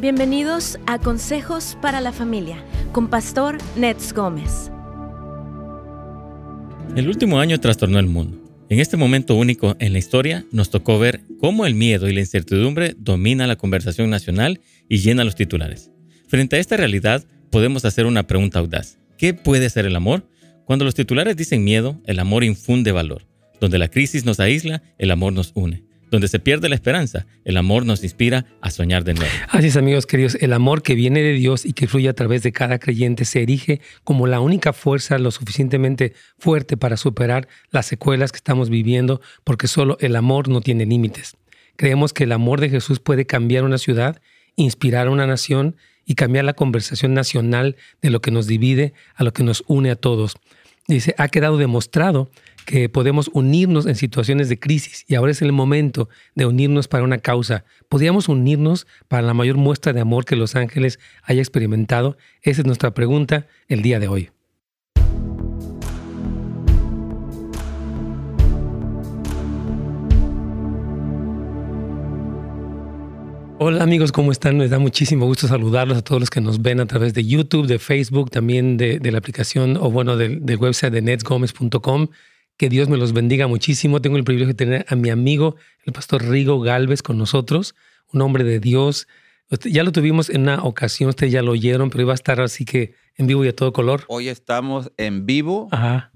Bienvenidos a Consejos para la Familia con Pastor Nets Gómez. El último año trastornó el mundo. En este momento único en la historia nos tocó ver cómo el miedo y la incertidumbre domina la conversación nacional y llena los titulares. Frente a esta realidad, podemos hacer una pregunta audaz. ¿Qué puede ser el amor? Cuando los titulares dicen miedo, el amor infunde valor. Donde la crisis nos aísla, el amor nos une. Donde se pierde la esperanza, el amor nos inspira a soñar de nuevo. Así es, amigos queridos, el amor que viene de Dios y que fluye a través de cada creyente se erige como la única fuerza lo suficientemente fuerte para superar las secuelas que estamos viviendo, porque solo el amor no tiene límites. Creemos que el amor de Jesús puede cambiar una ciudad, inspirar a una nación y cambiar la conversación nacional de lo que nos divide a lo que nos une a todos. Dice, ha quedado demostrado que podemos unirnos en situaciones de crisis y ahora es el momento de unirnos para una causa. ¿Podríamos unirnos para la mayor muestra de amor que los ángeles haya experimentado? Esa es nuestra pregunta el día de hoy. Hola amigos, ¿cómo están? Me da muchísimo gusto saludarlos a todos los que nos ven a través de YouTube, de Facebook, también de, la aplicación o bueno, del, del website de netsgomez.com. Que Dios me los bendiga muchísimo. Tengo el privilegio de tener a mi amigo, el pastor Rigo Galvez, con nosotros, un hombre de Dios. Ya lo tuvimos en una ocasión, ustedes ya lo oyeron, pero iba a estar así que en vivo y a todo color. Hoy estamos en vivo, a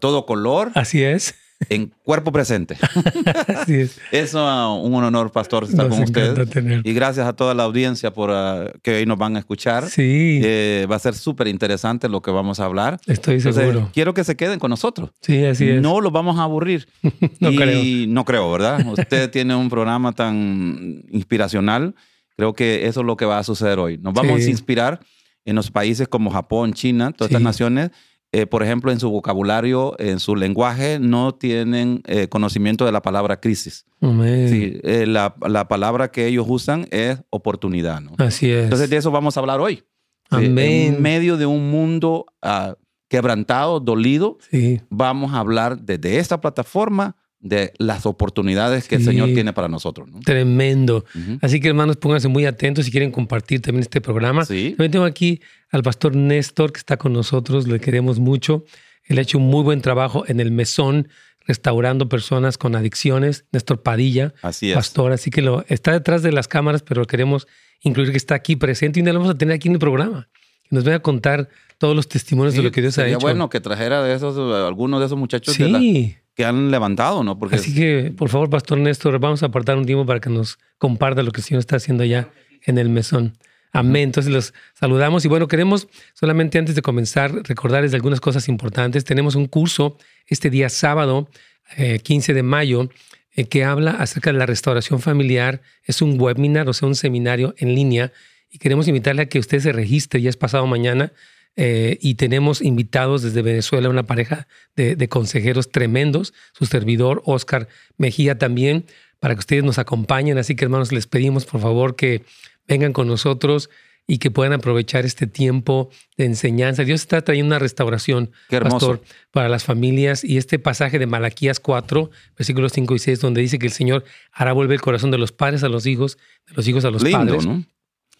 todo color. Así es en cuerpo presente. Así es. Es un honor, pastor, estar con ustedes. Y gracias a toda la audiencia por uh, que hoy nos van a escuchar. Sí. Eh, va a ser súper interesante lo que vamos a hablar. Estoy seguro. quiero que se queden con nosotros. Sí, así es. No los vamos a aburrir. no y creo. No creo, ¿verdad? Usted tiene un programa tan inspiracional. Creo que eso es lo que va a suceder hoy. Nos vamos a inspirar en los países como Japón, China, todas estas naciones eh, por ejemplo, en su vocabulario, en su lenguaje, no tienen eh, conocimiento de la palabra crisis. Sí, eh, la, la, palabra que ellos usan es oportunidad. ¿no? Así es. Entonces, de eso vamos a hablar hoy. Amén. en medio de un mundo uh, quebrantado, dolido, sí. vamos a hablar desde esta plataforma de las oportunidades que el Señor tiene para nosotros. ¿no? Tremendo. Así que hermanos, pónganse muy atentos si quieren compartir también este programa. Sí. También tengo aquí al pastor Néstor que está con nosotros, le queremos mucho. Él ha hecho un muy buen trabajo en el mesón, restaurando personas con adicciones. Néstor Padilla, así es. pastor. Así que lo, está detrás de las cámaras, pero queremos incluir que está aquí presente y lo vamos a tener aquí en el programa. Que nos venga a contar todos los testimonios de lo que Dios ha hecho. bueno que trajera de esos, algunos de esos muchachos sí que han levantado, ¿no? Porque Así que, por favor, Pastor Néstor, vamos a apartar un tiempo para que nos comparta lo que el Señor está haciendo allá en el mesón. Amén. Entonces los saludamos y bueno, queremos solamente antes de comenzar recordarles algunas cosas importantes. Tenemos un curso este día sábado, 15 eh, de mayo, eh, que habla acerca de la restauración familiar. Es un webinar, o sea, un seminario en línea y queremos invitarle a que usted se registre, ya es pasado mañana. Eh, y tenemos invitados desde Venezuela una pareja de, consejeros tremendos, su servidor Oscar Mejía también, para que ustedes nos acompañen. Así que hermanos, les pedimos por favor que vengan con nosotros y que puedan aprovechar este tiempo de enseñanza. Dios está trayendo una restauración, pastor, para las familias. Y este pasaje de Malaquías 4, versículos 5 y 6, donde dice que el Señor hará volver el corazón de los padres a los hijos, de los hijos a los padres.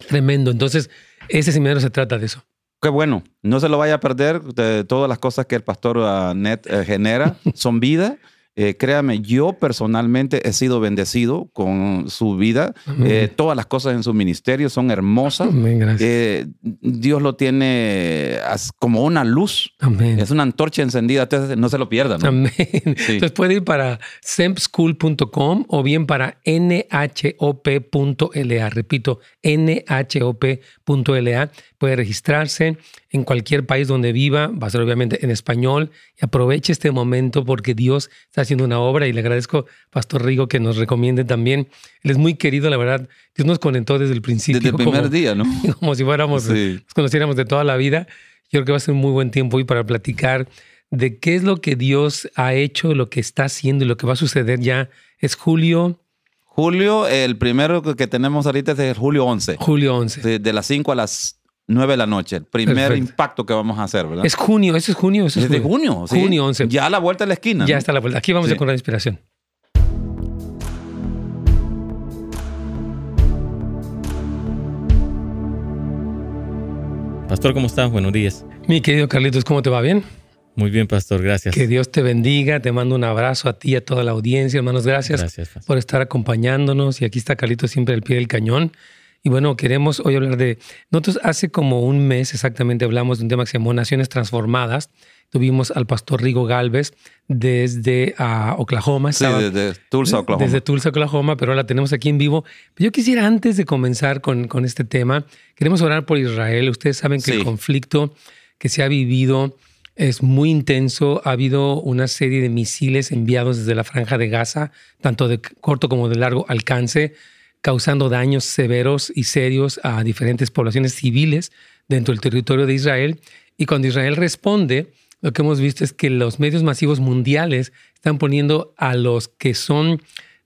Tremendo. Entonces, ese seminario se trata de eso. Qué bueno. No se lo vaya a perder. De todas las cosas que el pastor uh, Net eh, genera son vida. Eh, créame, yo personalmente he sido bendecido con su vida. Eh, todas las cosas en su ministerio son hermosas. Eh, Dios lo tiene como una luz. Es una antorcha encendida. Entonces no se lo pierdan. Entonces puede ir para sempschool.com o bien para nhop.la. Repito, nhop.la. Puede registrarse en cualquier país donde viva. Va a ser obviamente en español. Y aproveche este momento porque Dios está haciendo una obra y le agradezco, Pastor Rigo, que nos recomiende también. Él es muy querido, la verdad. Dios nos conectó desde el principio. Desde el primer día, ¿no? Como si fuéramos, nos conociéramos de toda la vida. Yo creo que va a ser un muy buen tiempo hoy para platicar de qué es lo que Dios ha hecho, lo que está haciendo y lo que va a suceder ya. Es julio. Julio, el primero que tenemos ahorita es el julio 11. Julio 11. De, de las 5 a las 9 de la noche, el primer impacto que vamos a hacer, ¿verdad? Es junio, eso es junio. Es, de junio, sí. Junio 11. Ya a la vuelta de la esquina. Ya está a la vuelta. Aquí vamos a con la inspiración. Pastor, ¿cómo estás? Buenos días. Mi querido Carlitos, ¿cómo te va? ¿Bien? Muy bien, Pastor, gracias. Que Dios te bendiga, te mando un abrazo a ti y a toda la audiencia, hermanos, gracias, Gracias, por estar acompañándonos. Y aquí está Carlitos siempre al pie del cañón. Y bueno, queremos hoy hablar de... Nosotros hace como un mes exactamente hablamos de un tema que se llamó Naciones Transformadas. Tuvimos al pastor Rigo Galvez desde ah, Oklahoma. Sí, estaba- desde Tulsa, Oklahoma. Desde Tulsa, Oklahoma, pero ahora la tenemos aquí en vivo. Pero yo quisiera, antes de comenzar con, con este tema, queremos orar por Israel. Ustedes saben que Sí. el conflicto que se ha vivido es muy intenso. Ha habido una serie de misiles enviados desde la franja de Gaza, tanto de corto como de largo alcance, causando daños severos y serios a diferentes poblaciones civiles dentro del territorio de Israel. Y cuando Israel responde, lo que hemos visto es que los medios masivos mundiales están poniendo a los que son,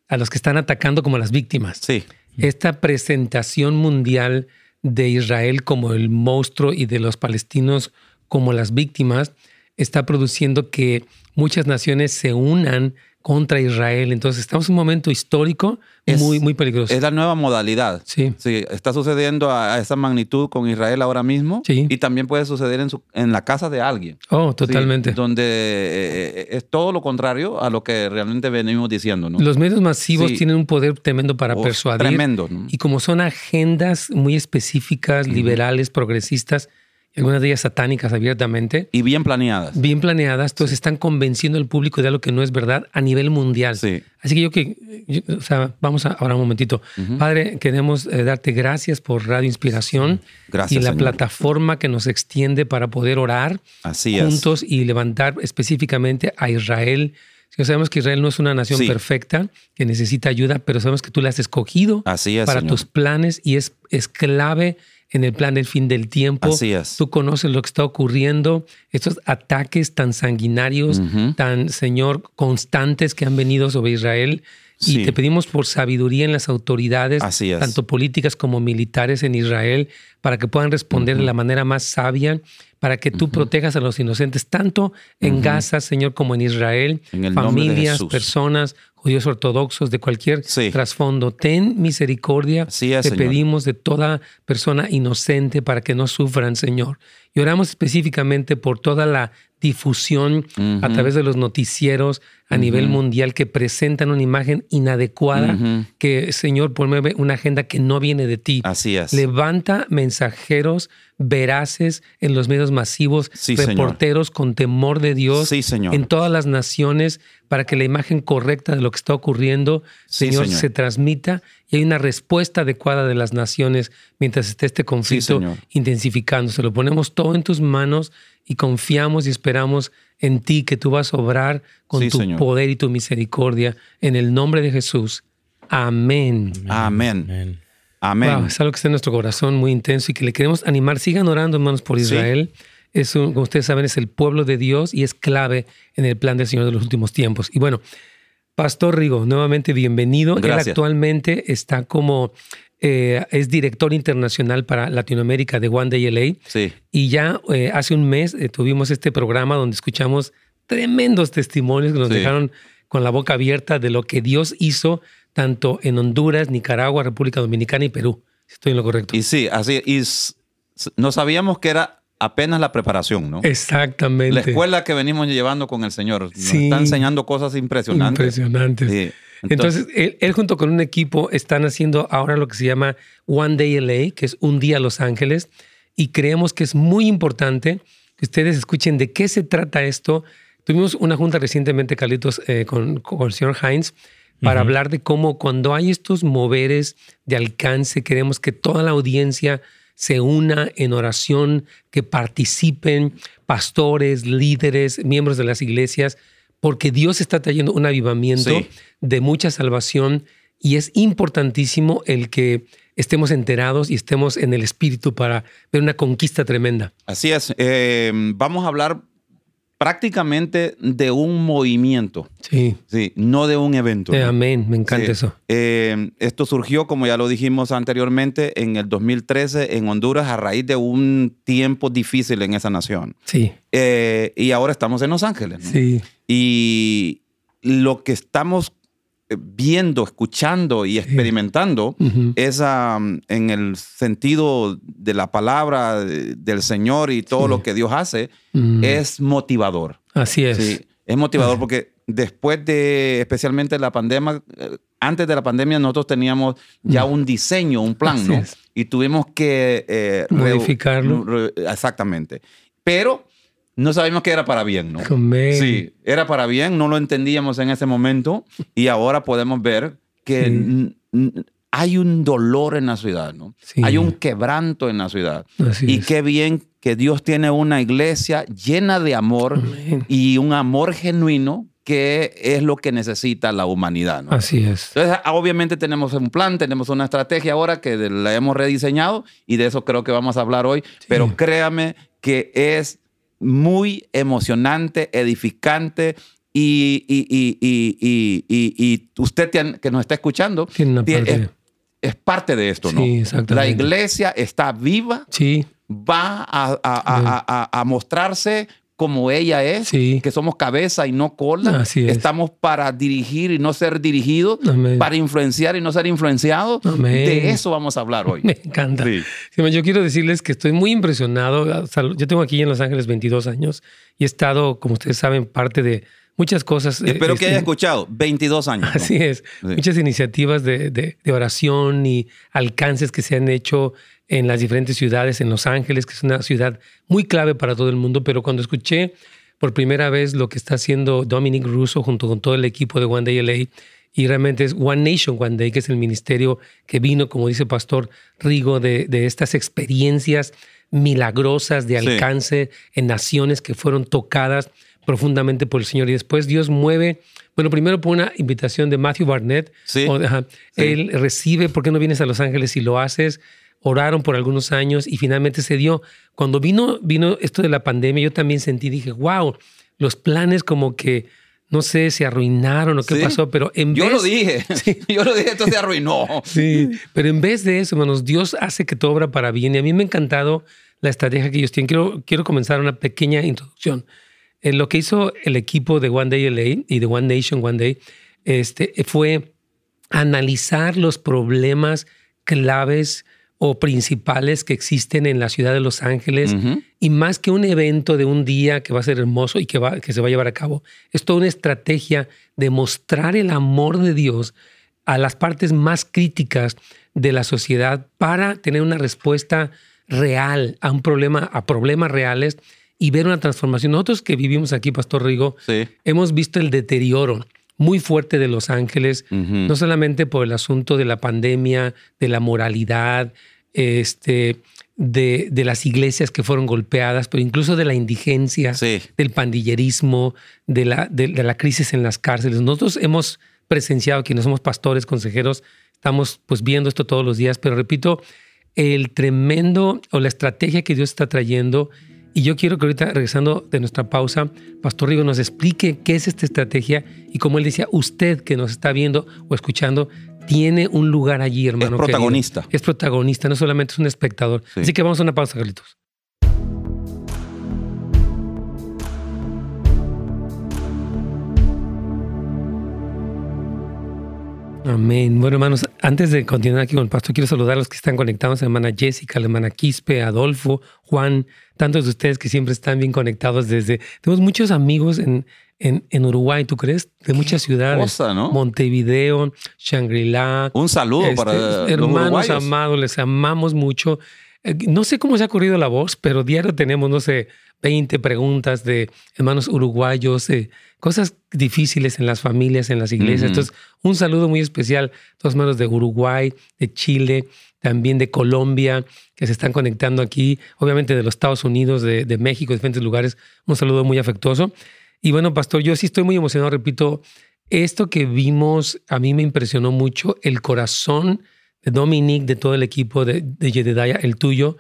a los que están atacando como las víctimas. Sí, Esta presentación mundial de Israel como el monstruo y de los palestinos como las víctimas está produciendo que muchas naciones se unan contra Israel. Entonces estamos en un momento histórico Es- muy, muy peligroso. es la nueva modalidad. Sí. Sí, está sucediendo a, a esa magnitud con Israel ahora mismo. Sí. Y también puede suceder en, su- en la casa de alguien. Oh, Sí, totalmente. donde eh, eh, es todo lo contrario a lo que realmente venimos diciendo, ¿no? Los medios masivos Sí. tienen un poder tremendo para Uf, persuadir. Tremendo, ¿no? Y como son agendas muy específicas, liberales, progresistas, algunas de ellas satánicas abiertamente, Y bien planeadas. bien planeadas, entonces están convenciendo al público de algo que no es verdad a nivel mundial. Sí. Así que yo que, yo- o sea, vamos a, ahora un momentito. Padre, queremos eh, darte gracias por Radio Inspiración Gracias, y la Señor. plataforma que nos extiende para poder orar Así es. juntos y levantar específicamente a Israel. Sí, sabemos que Israel no es una nación Sí. perfecta, que necesita ayuda, pero sabemos que tú la has escogido Así es, para Señor. tus planes y es, es clave en el plan del fin del tiempo. Así es. Tú conoces lo que está ocurriendo, estos ataques tan sanguinarios, tan, Señor, constantes que han venido sobre Israel. Y te pedimos por sabiduría en las autoridades, Así es. tanto políticas como militares en Israel, para que puedan responder de la manera más sabia, para que tú protejas a los inocentes, tanto en Gaza, Señor, como en Israel, En familias, personas, judíos ortodoxos, de cualquier Sí. trasfondo. Ten misericordia. Así es, Te Señor. pedimos de toda persona inocente para que no sufran, Señor. Y oramos específicamente por toda la difusión a Ujú. través de los noticieros a nivel mundial que presentan una imagen inadecuada, que, Señor, promueve una agenda que no viene de ti. Así es. Levanta mensajeros veraces en los medios masivos, Sí, Señor. reporteros con temor de Dios Sí, Señor. en todas las naciones para que la imagen correcta de lo que está ocurriendo, Sí, Señor, Señor. se transmita y hay una respuesta adecuada de las naciones mientras esté este conflicto intensificándose. Lo ponemos todo en tus manos y confiamos y esperamos en ti que tú vas a obrar con Sí, tu Señor. poder y tu misericordia en el nombre de Jesús. Amén. Amén. Amén. Amén. Wow, es algo que está en nuestro corazón muy intenso y que le queremos animar. Sigan orando, hermanos, por Sí. Israel. Es un- como ustedes saben, es el pueblo de Dios y es clave en el plan del Señor de los últimos tiempos. Y bueno, Pastor Rigo, nuevamente bienvenido. Él Gracias. actualmente está como, eh, es director internacional para Latinoamérica de One Day LA. Sí. Y ya eh, hace un mes eh, tuvimos este programa donde escuchamos tremendos testimonios que nos Sí. dejaron con la boca abierta de lo que Dios hizo tanto en Honduras, Nicaragua, República Dominicana y Perú. Estoy en lo correcto. Y sí, así. Y no sabíamos que era apenas la preparación, ¿no? Exactamente. La escuela que venimos llevando con el Señor. Nos Sí. está enseñando cosas impresionantes. Impresionantes. Sí. Entonces, él, él junto con un equipo están haciendo ahora lo que se llama One Day LA, que es un día Los Ángeles, y creemos que es muy importante que ustedes escuchen de qué se trata esto. Tuvimos una junta recientemente, Carlitos, eh, con, con el señor Heinz, para hablar de cómo cuando hay estos moveres de alcance, queremos que toda la audiencia se una en oración, que participen pastores, líderes, miembros de las iglesias, porque Dios está trayendo un avivamiento Sí. de mucha salvación y es importantísimo el que estemos enterados y estemos en el espíritu para ver una conquista tremenda. Así es. Eh, vamos a hablar prácticamente de un movimiento, Sí. sí, no de un evento. Eh, amén, me encanta Sí. eso. Eh, esto surgió, como ya lo dijimos anteriormente, en el 2013 en Honduras a raíz de un tiempo difícil en esa nación. Sí, Eh, y ahora estamos en Los Ángeles. ¿no? sí, Y lo que estamos viendo, escuchando y experimentando esa, mm, en el sentido de la palabra del Señor y todo lo que Dios hace, mm. es motivador. Así es. es motivador porque después de, especialmente la pandemia, eh, antes de la pandemia nosotros teníamos ya mm. un diseño, un plan, ¿no? Y tuvimos que... Eh, Modificarlo. exactamente. Pero no sabíamos que era para bien, ¿no? Sí, era para bien, no lo entendíamos en ese momento y ahora podemos ver que hay un dolor en la ciudad, ¿no? Hay un quebranto en la ciudad. y qué bien que Dios tiene una iglesia llena de amor y un amor genuino que es lo que necesita la humanidad. ¿no? Así es. Entonces, obviamente tenemos un plan, tenemos una estrategia ahora que la hemos rediseñado y de eso creo que vamos a hablar hoy, pero créame que es muy emocionante, edificante y, y, usted que nos está escuchando es, parte de esto, ¿no? La iglesia está viva, sí. va a, mostrarse como ella es, que somos cabeza y no cola. Estamos para dirigir y no ser dirigidos, para influenciar y no ser influenciados. De eso vamos a hablar hoy. Me encanta. yo quiero decirles que estoy muy impresionado. Yo tengo aquí en Los Ángeles 22 años y he estado, como ustedes saben, parte de muchas cosas. Eh, Espero que haya este, escuchado, 22 años. Así es, muchas iniciativas de, de, oración y alcances que se han hecho en las diferentes ciudades, en Los Ángeles, que es una ciudad muy clave para todo el mundo, pero cuando escuché por primera vez lo que está haciendo Dominic Russo junto con todo el equipo de One Day LA, y realmente es One Nation One Day, que es el ministerio que vino, como dice Pastor Rigo, de, de estas experiencias milagrosas de alcance en naciones que fueron tocadas profundamente por el Señor. Y después Dios mueve, bueno, primero por una invitación de Matthew Barnett. Sí. Él recibe, ¿por qué no vienes a Los Ángeles y lo haces? Oraron por algunos años y finalmente se dio. Cuando vino, vino esto de la pandemia, yo también sentí, dije, wow, los planes como que, no sé, se arruinaron o qué pasó, pero en yo Lo dije, yo lo dije, esto se arruinó. sí, pero en vez de eso, hermanos, Dios hace que todo obra para bien y a mí me ha encantado la estrategia que ellos tienen. Quiero, quiero comenzar una pequeña introducción. En lo que hizo el equipo de One Day LA y de One Nation One Day este, fue analizar los problemas claves o principales que existen en la ciudad de Los Ángeles. Y más que un evento de un día que va a ser hermoso y que, va, que se va a llevar a cabo, es toda una estrategia de mostrar el amor de Dios a las partes más críticas de la sociedad para tener una respuesta real a un problema, a problemas reales y ver una transformación. Nosotros que vivimos aquí, Pastor Rigo, hemos visto el deterioro muy fuerte de Los Ángeles, no solamente por el asunto de la pandemia, de la moralidad, este, de, de, las iglesias que fueron golpeadas, pero incluso de la indigencia, del pandillerismo, de la, de, la crisis en las cárceles. Nosotros hemos presenciado, quienes somos pastores, consejeros, estamos pues viendo esto todos los días, pero repito, el tremendo o la estrategia que Dios está trayendo y yo quiero que ahorita, regresando de nuestra pausa, Pastor Rigo nos explique qué es esta estrategia y como él decía, usted que nos está viendo o escuchando, tiene un lugar allí, hermano. Es protagonista. Es protagonista, no solamente es un espectador. Así que vamos a una pausa, Carlitos. Amén. Bueno, hermanos, antes de continuar aquí con el pastor, quiero saludar a los que están conectados, a la hermana Jessica, a la hermana Quispe, Adolfo, Juan, tantos de ustedes que siempre están bien conectados desde... Tenemos muchos amigos en, en, en Uruguay, ¿tú crees? De muchas ciudades. Cosa, ¿no? Montevideo, Shangri-La. Un saludo este, para hermanos amados, les amamos mucho. Eh, no sé cómo se ha corrido la voz, pero diario tenemos, no sé, 20 preguntas de hermanos uruguayos, cosas difíciles en las familias, en las iglesias. Entonces, un saludo muy especial a todos hermanos de Uruguay, de Chile, también de Colombia, que se están conectando aquí, obviamente de los Estados Unidos, de, de México, de diferentes lugares. Un saludo muy afectuoso. Y bueno, pastor, yo sí estoy muy emocionado, repito, esto que vimos a mí me impresionó mucho, el corazón de Dominic, de todo el equipo de, de Jedediah, el tuyo,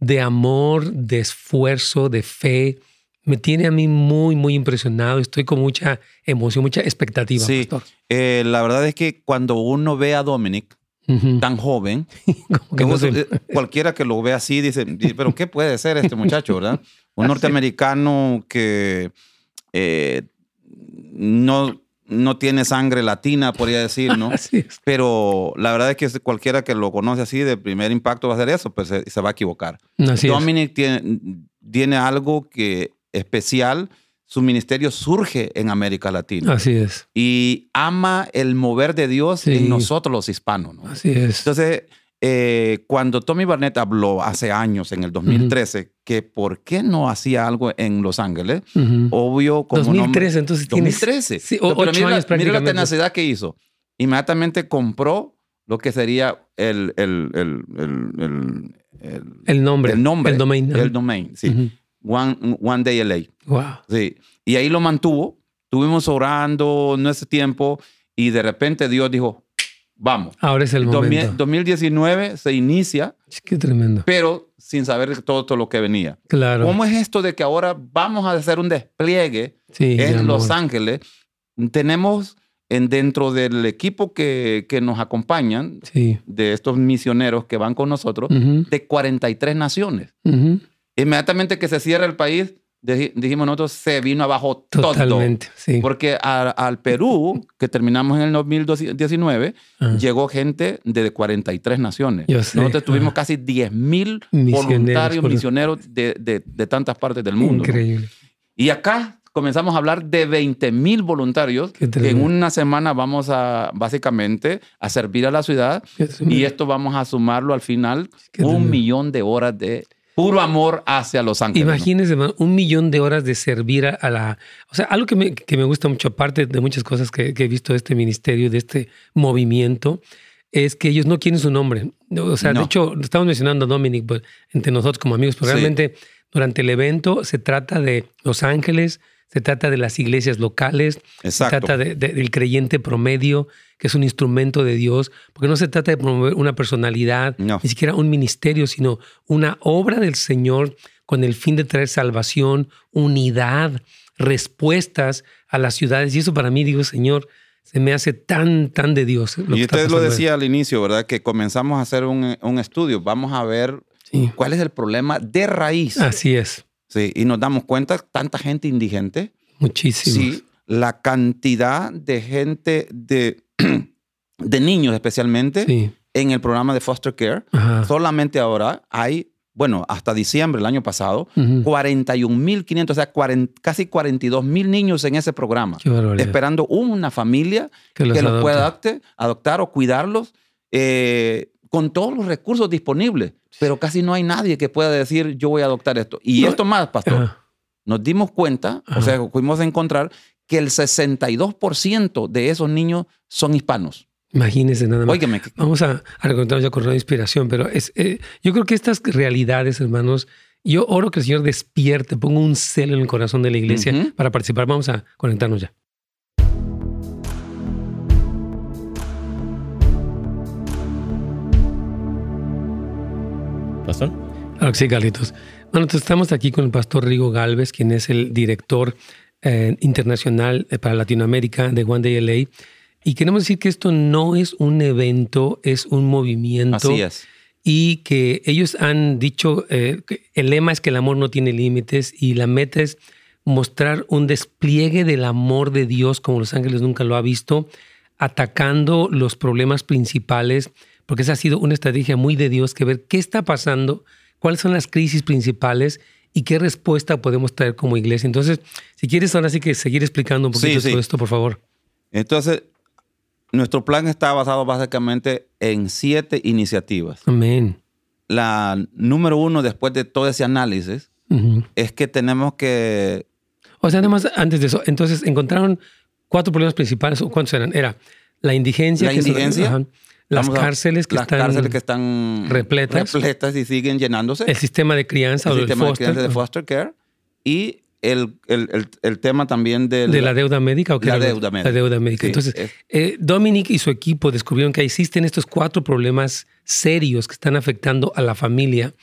de amor, de esfuerzo, de fe. Me tiene a mí muy, muy impresionado. Estoy con mucha emoción, mucha expectativa. Sí, eh, la verdad es que cuando uno ve a Dominic tan joven, eh, cualquiera que lo ve así dice, pero ¿qué puede ser este muchacho, verdad? Un norteamericano que eh, no no tiene sangre latina, podría decir, ¿no? Así es. Pero la verdad es que cualquiera que lo conoce así de primer impacto va a hacer eso, pues se, se va a equivocar. Así es. Dominic tiene, tiene algo que especial. Su ministerio surge en América Latina Así es. y ama el mover de Dios Sí. en nosotros los hispanos. ¿no? Así es. Entonces, eh, cuando Tommy Barnett habló hace años, en el 2013, que por qué no hacía algo en Los Ángeles, Ujú. obvio como 2013, entonces tienes 2013. sí, o- Pero mira, años mira la tenacidad que hizo. Inmediatamente compró lo que sería el, el, el, el, el, el- nombre. el nombre. El domain. El domain, sí. Ujú. One, One Day LA. Wow. Sí. Y ahí lo mantuvo. Estuvimos orando en ese tiempo y de repente Dios dijo, vamos. Ahora es el momento. 2019 se inicia, Qué tremendo. pero sin saber todo, todo lo que venía. Claro. ¿Cómo es esto de que ahora vamos a hacer un despliegue Sí, en Los. Ángeles? Tenemos en, dentro del equipo que, que nos acompañan, Sí. de estos misioneros que van con nosotros, Ujú, de 43 naciones. ujú. Inmediatamente que se cierra el país, dijimos nosotros, se vino abajo todo. Totalmente. Sí. Porque a- al Perú, que terminamos en el 2019, Ah. llegó gente de 43 naciones. Yo sé, Nosotros tuvimos ah. casi 10 mil Misioneros, voluntarios, por- misioneros de, de- de tantas partes del mundo. ¿no? Increíble. Y acá comenzamos a hablar de 20 mil voluntarios Qué que en una semana vamos a, básicamente, a servir a la ciudad y esto vamos a sumarlo al final, Qué un tremendo. millón de horas de puro amor hacia Los Ángeles. Imagínense, un millón de horas de servir a, la... O sea, algo que me, que me gusta mucho, aparte de muchas cosas que, que he visto de este ministerio, de este movimiento, es que ellos no quieren su nombre. O sea, de hecho, estamos mencionando a Dominic pues, entre nosotros como amigos, pero Sí. realmente durante el evento se trata de Los Ángeles, se trata de las iglesias locales, se trata de- de- del creyente promedio, que es un instrumento de Dios, porque no se trata de promover una personalidad, No. ni siquiera un ministerio, sino una obra del Señor con el fin de traer salvación, unidad, respuestas a las ciudades. Y eso para mí, digo, Señor, se me hace tan, tan de Dios. lo Y usted lo decía al inicio, ¿verdad? Que comenzamos a hacer un, un estudio. Vamos a ver Sí. cuál es el problema de raíz. Así es, Sí, y nos damos cuenta, tanta gente indigente. muchísimo. Sí, la cantidad de gente, de, de niños especialmente, Sí. en el programa de foster care. Ajá. Solamente ahora hay, bueno, hasta diciembre del año pasado, Ujú. 41.500, o sea, 40 casi 42.000 niños en ese programa, Qué barbaridad. esperando una familia Que los que los pueda adopte- adoptar o cuidarlos eh, con todos los recursos disponibles. Pero casi no hay nadie que pueda decir, yo voy a adoptar esto. Y No. esto más, pastor, nos dimos cuenta, o sea, fuimos a encontrar que el 62% de esos niños son hispanos. Imagínense nada más. Óigame, Vamos a, a recontarnos ya con una inspiración, pero es, eh, yo creo que estas realidades, hermanos, yo oro que el Señor despierte, ponga un celo en el corazón de la iglesia Ujú. para participar. Vamos a conectarnos ya. Pastor. Que sí, Carlitos. Bueno, entonces estamos aquí con el pastor Rigo Galvez, quien es el director eh, internacional eh, para Latinoamérica de One Day LA. Y queremos decir que esto no es un evento, es un movimiento. así es. y que ellos han dicho, eh, que el lema es que el amor no tiene límites y la meta es mostrar un despliegue del amor de Dios como Los Ángeles nunca lo ha visto, atacando los problemas principales, porque esa ha sido una estrategia muy de Dios, que ver qué está pasando, cuáles son las crisis principales y qué respuesta podemos traer como iglesia. Entonces, si quieres ahora sí que seguir explicando un poquito Sí, sí. todo esto, por favor. Entonces, nuestro plan está basado básicamente en siete iniciativas. Amén. La número uno, después de todo ese análisis, Ujú. es que tenemos que O sea, además, antes de eso, entonces encontraron cuatro problemas principales. ¿o ¿Cuántos eran? Era la indigencia. La que indigencia. Las Vamos a- cárceles que las están. cárceles que están repletas. repletas y siguen llenándose. el sistema de crianza el o sistema de foster, crianza de foster care y el, el, el, el tema también del, de la deuda médica. ¿o qué La era? deuda médica. La deuda médica. Sí, Entonces, es- eh, Dominic y su equipo descubrieron que existen estos cuatro problemas serios que están afectando a la familia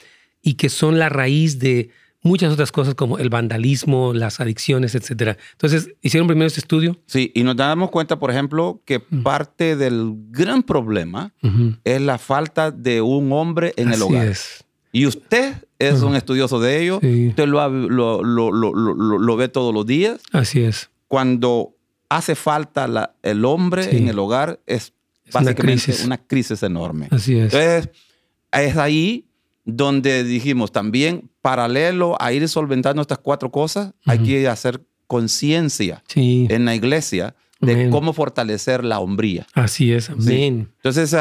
y que son la raíz de muchas otras cosas como el vandalismo, las adicciones, etcétera. Entonces, hicieron primero este estudio. Sí, y nos damos cuenta, por ejemplo, que parte del gran problema es la falta de un hombre en el hogar. es. Y usted es un estudioso de ello. Sí. Usted lo, lo, lo, lo, lo- ve todos los días. Así es. Cuando hace falta la, el hombre en el hogar es, básicamente una crisis. enorme. Así es. Entonces, es ahí donde dijimos también, paralelo a ir solventando estas cuatro cosas, hay que hacer conciencia en la iglesia de cómo fortalecer la hombría. Así es, amén. Entonces,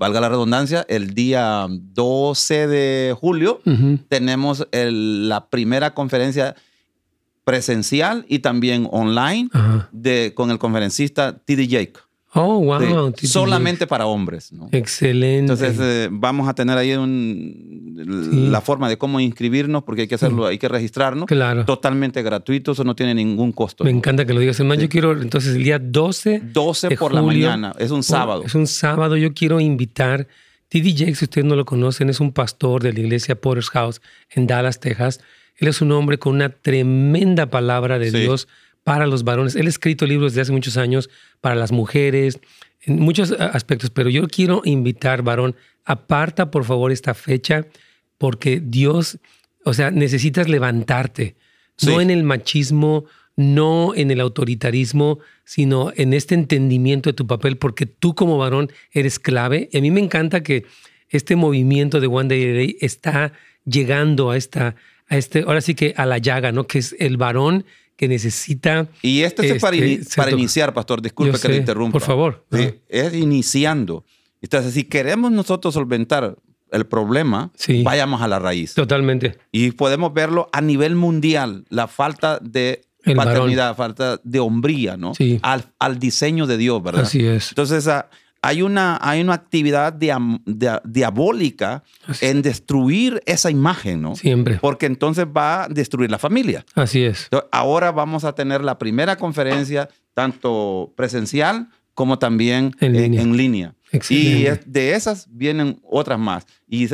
valga la redundancia, el día 12 de julio tenemos la primera conferencia presencial y también online de, con el conferencista T.D. Jake. Oh, wow. solamente para hombres. ¿no? Excelente. Entonces, eh, vamos a tener ahí la forma de cómo inscribirnos, porque hay que hacerlo, hay que registrarnos. Claro. Totalmente gratuito, eso no tiene ningún costo. Me encanta que lo digas. Hermano, yo quiero, entonces, el día 12. 12 por la mañana, es un sábado. Es un sábado. Yo quiero invitar. T.D. Jake, si ustedes no lo conocen, es un pastor de la iglesia Potter's House en Dallas, Texas. Él es un hombre con una tremenda palabra de Dios para los varones. Él ha escrito libros desde hace muchos años para las mujeres, en muchos aspectos, pero yo quiero invitar, varón, aparta por favor esta fecha, porque Dios, o sea, necesitas levantarte, no en el machismo, no en el autoritarismo, sino en este entendimiento de tu papel, porque tú como varón eres clave. Y a mí me encanta que este movimiento de One Day, Day está llegando a esta, a este, ahora sí que a la llaga, ¿no? Que es el varón que necesita. Y este, es para, este, iniciar, pastor, disculpe que le interrumpa. Por favor. Es iniciando. Entonces, si queremos nosotros solventar el problema, vayamos a la raíz. Totalmente. Y podemos verlo a nivel mundial, la falta de paternidad, falta de hombría, ¿no? Sí. Al, al, diseño de Dios, ¿verdad? Así es. Entonces, a, hay una, hay una actividad diabólica en destruir esa imagen, ¿no? Siempre. Porque entonces va a destruir la familia. Así es. ahora vamos a tener la primera conferencia, tanto presencial como también en línea. Y de esas vienen otras más. Y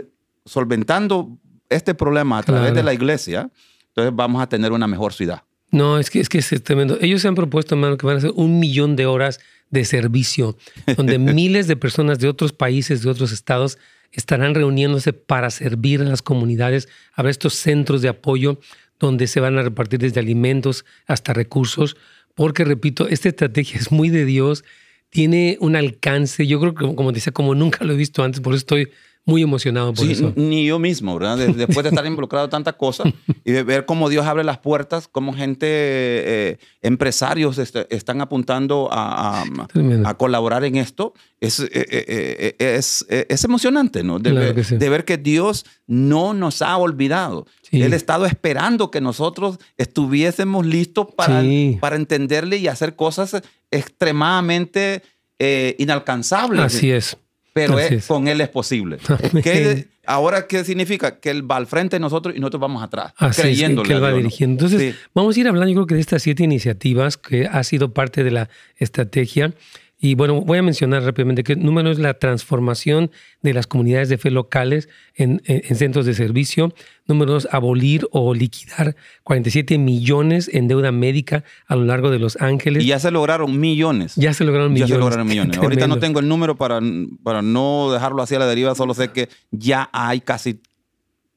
solventando este problema a través de la iglesia, entonces vamos a tener una mejor ciudad. No, es que, es que es tremendo. Ellos se han propuesto, hermano, que van a hacer un millón de horas de servicio, donde miles de personas de otros países, de otros estados, estarán reuniéndose para servir a las comunidades. Habrá estos centros de apoyo donde se van a repartir desde alimentos hasta recursos, porque, repito, esta estrategia es muy de Dios, tiene un alcance, yo creo que, como decía, como nunca lo he visto antes, por eso estoy muy emocionado por eso. Ni yo mismo, ¿verdad? Después de estar involucrado en tantas cosas y de ver cómo Dios abre las puertas, cómo gente, eh, empresarios están apuntando a, colaborar en esto, es, eh, eh, es, es, emocionante, ¿no? De, ver, que Dios no nos ha olvidado. Él ha estado esperando que nosotros estuviésemos listos para, para entenderle y hacer cosas extremadamente inalcanzables. Así es pero con Él es posible. ahora, ¿qué significa? Que Él va al frente de nosotros y nosotros vamos atrás, creyéndole. que Él va dirigiendo. Entonces, vamos a ir hablando, yo creo que de estas siete iniciativas que ha sido parte de la estrategia. Y bueno, voy a mencionar rápidamente que número es la transformación de las comunidades de fe locales en, centros de servicio. Número dos, abolir o liquidar 47 millones en deuda médica a lo largo de Los Ángeles. Y ya se lograron millones. Ya se lograron millones. Ya se lograron millones. Ahorita no tengo el número para, para no dejarlo así a la deriva, solo sé que ya hay casi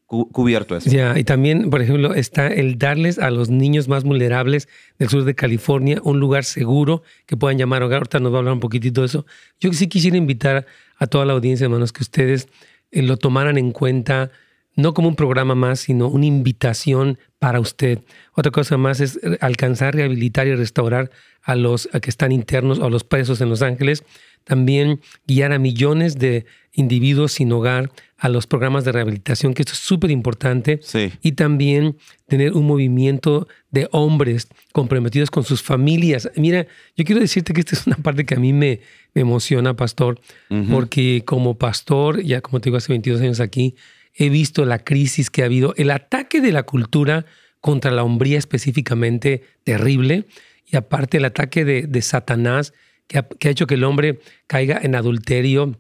cubierto eso. Ya, y también, por ejemplo, está el darles a los niños más vulnerables del sur de California un lugar seguro que puedan llamar hogar. Ahorita nos va a hablar un poquitito de eso. Yo sí quisiera invitar a toda la audiencia, hermanos, que ustedes eh, lo tomaran en cuenta, no como un programa más, sino una invitación para usted. Otra cosa más es alcanzar, rehabilitar y restaurar a los que están internos o a los presos en Los Ángeles. También guiar a millones de individuos sin hogar a los programas de rehabilitación, que esto es súper importante. Y también tener un movimiento de hombres comprometidos con sus familias. Mira, yo quiero decirte que esta es una parte que a mí me, emociona, pastor, porque como pastor, ya como te digo, hace 22 años aquí, he visto la crisis que ha habido, el ataque de la cultura contra la hombría específicamente terrible, y aparte el ataque de, Satanás que ha, que ha hecho que el hombre caiga en adulterio,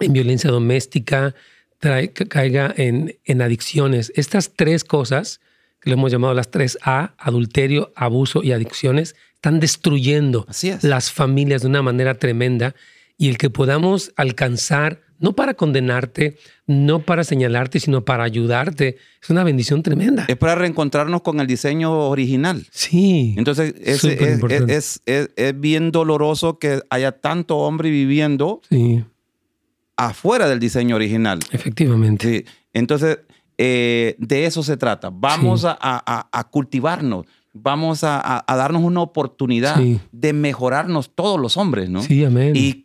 en violencia doméstica, caiga en, en adicciones. Estas tres cosas, que le hemos llamado las tres A, adulterio, abuso y adicciones, están destruyendo las familias de una manera tremenda y el que podamos alcanzar no para condenarte, no para señalarte, sino para ayudarte. Es una bendición tremenda. Es para reencontrarnos con el diseño original. Sí. Entonces, es, es, es, bien doloroso que haya tanto hombre viviendo afuera del diseño original. Efectivamente. Entonces, eh, de eso se trata. Vamos a, cultivarnos, vamos a, darnos una oportunidad de mejorarnos todos los hombres, ¿no? Sí, amén. Y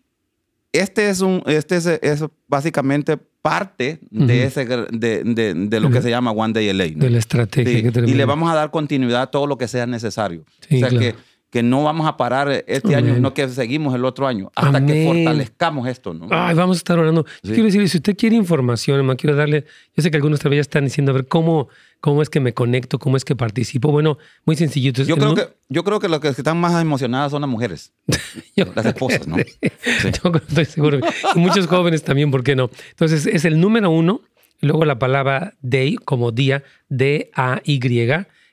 este es un, este es, básicamente parte de ese de, lo que se llama One Day LA. De la estrategia Y le vamos a dar continuidad a todo lo que sea necesario. o sea que que no vamos a parar este año, sino que seguimos el otro año, hasta que fortalezcamos esto, ¿no? Ay, vamos a estar orando. quiero decirle, si usted quiere información, hermano, quiero darle, yo sé que algunos todavía están diciendo, a ver, ¿cómo, cómo es que me conecto, cómo es que participo. Bueno, muy sencillito. Yo creo, que, yo creo que los que están más emocionadas son las mujeres, las esposas, ¿no? Yo estoy seguro. Y muchos jóvenes también, ¿por qué no? Entonces, es el número uno, luego la palabra day, como día, D-A-Y,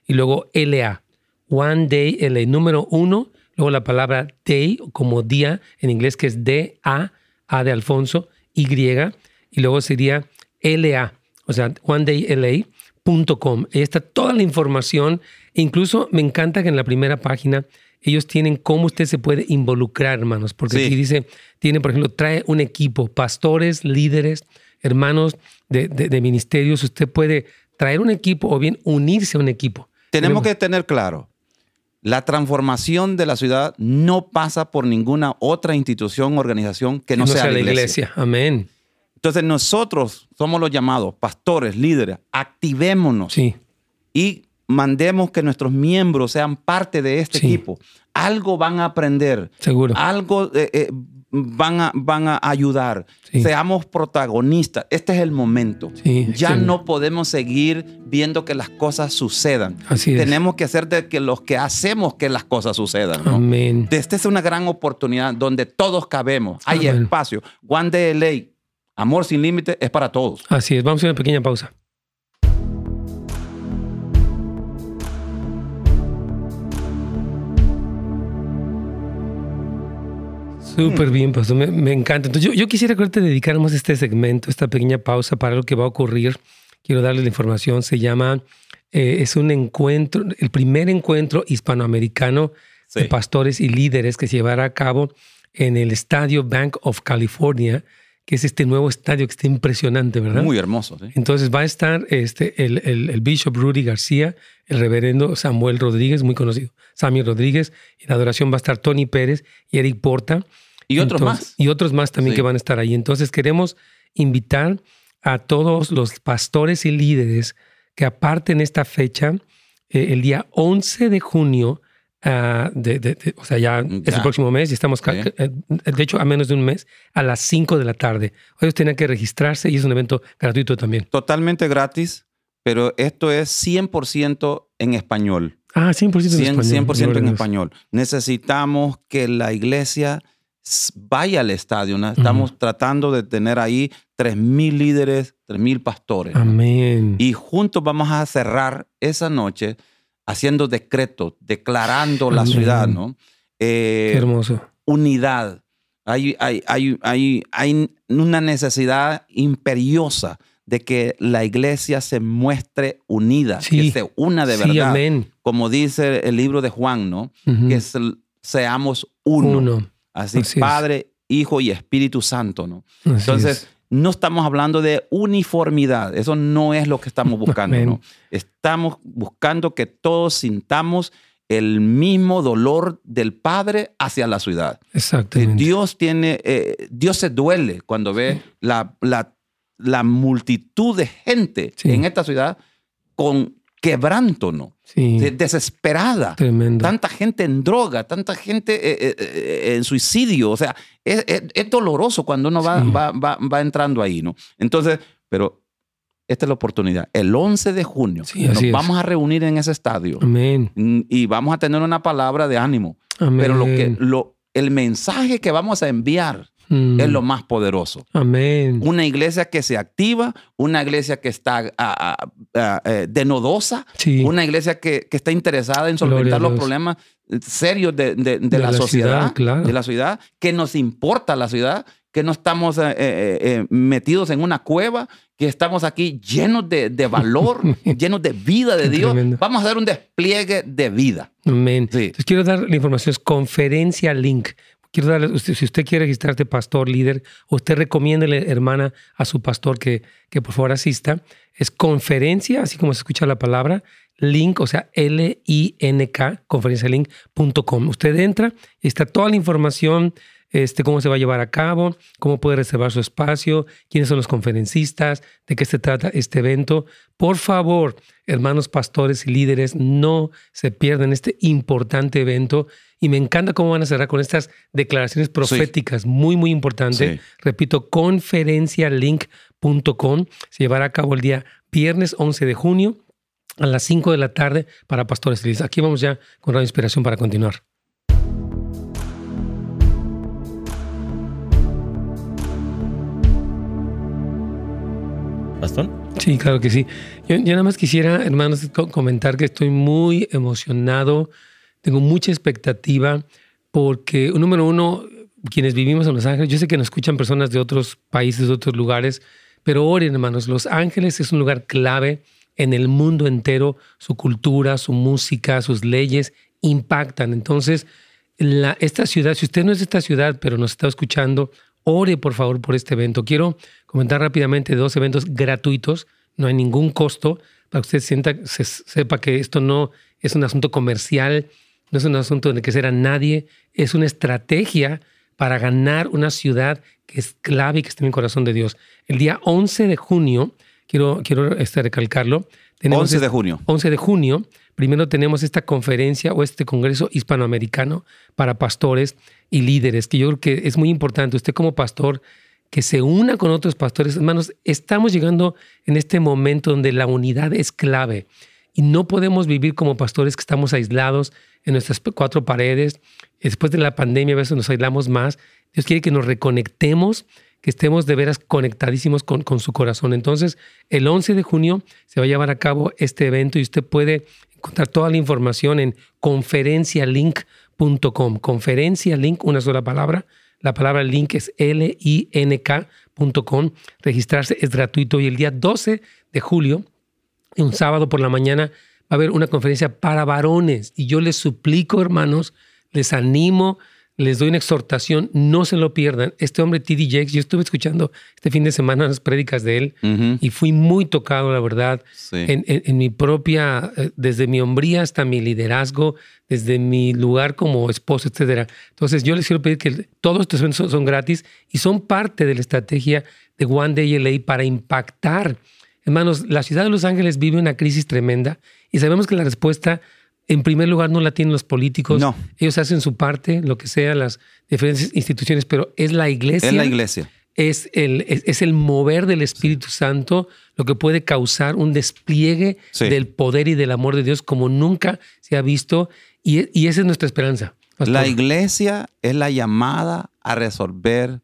y luego L-A. One Day, el número uno, luego la palabra day como día en inglés que es D-A, A de Alfonso, Y, y luego sería L-A, o sea, Ahí está toda la información. incluso me encanta que en la primera página ellos tienen cómo usted se puede involucrar, hermanos, porque aquí dice, tiene, por ejemplo, trae un equipo, pastores, líderes, hermanos de, de ministerios, usted puede traer un equipo o bien unirse a un equipo. Tenemos que tener claro, la transformación de la ciudad no pasa por ninguna otra institución o organización que no, sea, la iglesia. Amén. Entonces nosotros somos los llamados, pastores, líderes, activémonos sí. y mandemos que nuestros miembros sean parte de este equipo. Algo van a aprender. Seguro. Algo eh, eh, van a, van a ayudar. Seamos protagonistas. Este es el momento. ya no podemos seguir viendo que las cosas sucedan. Tenemos que hacer de que los que hacemos que las cosas sucedan. Amén. Esta es una gran oportunidad donde todos cabemos. Hay espacio. One Day LA, amor sin límite, es para todos. Así es. Vamos a una pequeña pausa. Súper bien, pastor. Me, encanta. Entonces, yo, yo quisiera que te dedicáramos este segmento, esta pequeña pausa para lo que va a ocurrir. Quiero darles la información. Se llama, eh, es un encuentro, el primer encuentro hispanoamericano de pastores y líderes que se llevará a cabo en el Estadio Bank of California, que es este nuevo estadio que está impresionante, ¿verdad? Muy hermoso. ¿sí? Entonces va a estar este, el, el, el, Bishop Rudy García, el reverendo Samuel Rodríguez, muy conocido, Samuel Rodríguez, y la adoración va a estar Tony Pérez y Eric Porta. Y otros más. Y otros más también que van a estar ahí. Entonces queremos invitar a todos los pastores y líderes que aparten esta fecha eh, el día 11 de junio. Ah, de, o sea, ya, es el próximo mes y estamos, eh, de hecho, a menos de un mes, a las 5 de la tarde. Ellos tienen que registrarse y es un evento gratuito también. Totalmente gratis, pero esto es 100% en español. Ah, 100% en español. 100% en español. Necesitamos que la iglesia vaya al estadio. Estamos tratando de tener ahí 3.000 líderes, 3.000 pastores. Amén. Y juntos vamos a cerrar esa noche haciendo decretos, declarando la ciudad, ¿no? Eh, Qué hermoso. Unidad. Hay, hay, hay, hay, hay una necesidad imperiosa de que la iglesia se muestre unida, que se una de verdad. Amén. Como dice el libro de Juan, ¿no? Que seamos uno. uno. Así, Padre, Hijo y Espíritu Santo, ¿no? Entonces, no estamos hablando de uniformidad. Eso no es lo que estamos buscando, ¿no? Estamos buscando que todos sintamos el mismo dolor del Padre hacia la ciudad. Exactamente. Dios tiene, eh, Dios se duele cuando ve la, la, multitud de gente en esta ciudad con quebranto, ¿no? Desesperada. Tremendo. Tanta gente en droga, tanta gente eh, eh, eh, en suicidio. O sea, es, doloroso cuando uno va, va, entrando ahí, ¿no? Entonces, pero esta es la oportunidad. El 11 de junio nos vamos a reunir en ese estadio. Amén. Y vamos a tener una palabra de ánimo. Pero lo que, lo, el mensaje que vamos a enviar Mm. es lo más poderoso. Amén. Una iglesia que se activa, una iglesia que está ah, ah, ah, eh, denodosa, una iglesia que, está interesada en solventar los problemas serios de, la, sociedad, de la ciudad, que nos importa la ciudad, que no estamos eh, eh, metidos en una cueva, que estamos aquí llenos de, valor, llenos de vida de Dios. Vamos a dar un despliegue de vida. Amén. Entonces quiero dar la información, es conferencia link. Quiero darle, si usted quiere registrarte pastor, líder, usted recomiende, hermana, a su pastor que, que por favor asista. Es conferencia, así como se escucha la palabra, link, o sea, L-I-N-K, conferencialink.com. Usted entra y está toda la información, este, cómo se va a llevar a cabo, cómo puede reservar su espacio, quiénes son los conferencistas, de qué se trata este evento. Por favor, hermanos pastores y líderes, no se pierdan este importante evento. Y me encanta cómo van a cerrar con estas declaraciones proféticas muy, muy importantes. Repito, conferencialink.com. Se llevará a cabo el día viernes 11 de junio a las 5 de la tarde para Pastores Felices. Aquí vamos ya con la inspiración para continuar. ¿Pastor? Sí, claro que sí. Yo, nada más quisiera, hermanos, comentar que estoy muy emocionado, tengo mucha expectativa, porque, número uno, quienes vivimos en Los Ángeles, yo sé que nos escuchan personas de otros países, de otros lugares, pero oren, hermanos, Los Ángeles es un lugar clave en el mundo entero, su cultura, su música, sus leyes impactan. Entonces, esta ciudad, si usted no es de esta ciudad, pero nos está escuchando, ore por favor por este evento. Quiero comentar rápidamente dos eventos gratuitos, no hay ningún costo, para que usted sienta, sepa que esto no es un asunto comercial, no es un asunto de que será nadie, es una estrategia para ganar una ciudad que es clave y que está en el corazón de Dios. El día 11 de junio quiero, quiero este, recalcarlo. 11 de junio. 11 de junio. Primero tenemos esta conferencia o este congreso hispanoamericano para pastores y líderes, que yo creo que es muy importante. Usted como pastor, que se una con otros pastores. Hermanos, estamos llegando en este momento donde la unidad es clave y no podemos vivir como pastores que estamos aislados en nuestras cuatro paredes. Después de la pandemia a veces nos aislamos más. Dios quiere que nos reconectemos que estemos de veras conectadísimos con, con su corazón. Entonces, el 11 de junio se va a llevar a cabo este evento y usted puede encontrar toda la información en conferencialink.com. Conferencialink, una sola palabra. La palabra link es L-I-N-K.com. Registrarse es gratuito y el día 12 de julio, un sábado por la mañana, va a haber una conferencia para varones. Y yo les suplico, hermanos, les animo les doy una exhortación, no se lo pierdan. Este hombre, T.D. Jakes, yo estuve escuchando este fin de semana las prédicas de él y fui muy tocado, la verdad, en, mi propia, eh, desde mi hombría hasta mi liderazgo, desde mi lugar como esposo, etcétera. Entonces, yo les quiero pedir que todos estos eventos son, gratis y son parte de la estrategia de One Day LA para impactar. Hermanos, la ciudad de Los Ángeles vive una crisis tremenda y sabemos que la respuesta en primer lugar no la tienen los políticos. No. Ellos hacen su parte, lo que sea, las diferentes instituciones, pero es la iglesia. Es la iglesia. Es el, es, el mover del Espíritu Santo lo que puede causar un despliegue del poder y del amor de Dios como nunca se ha visto. Y, y esa es nuestra esperanza. La iglesia es la llamada a resolver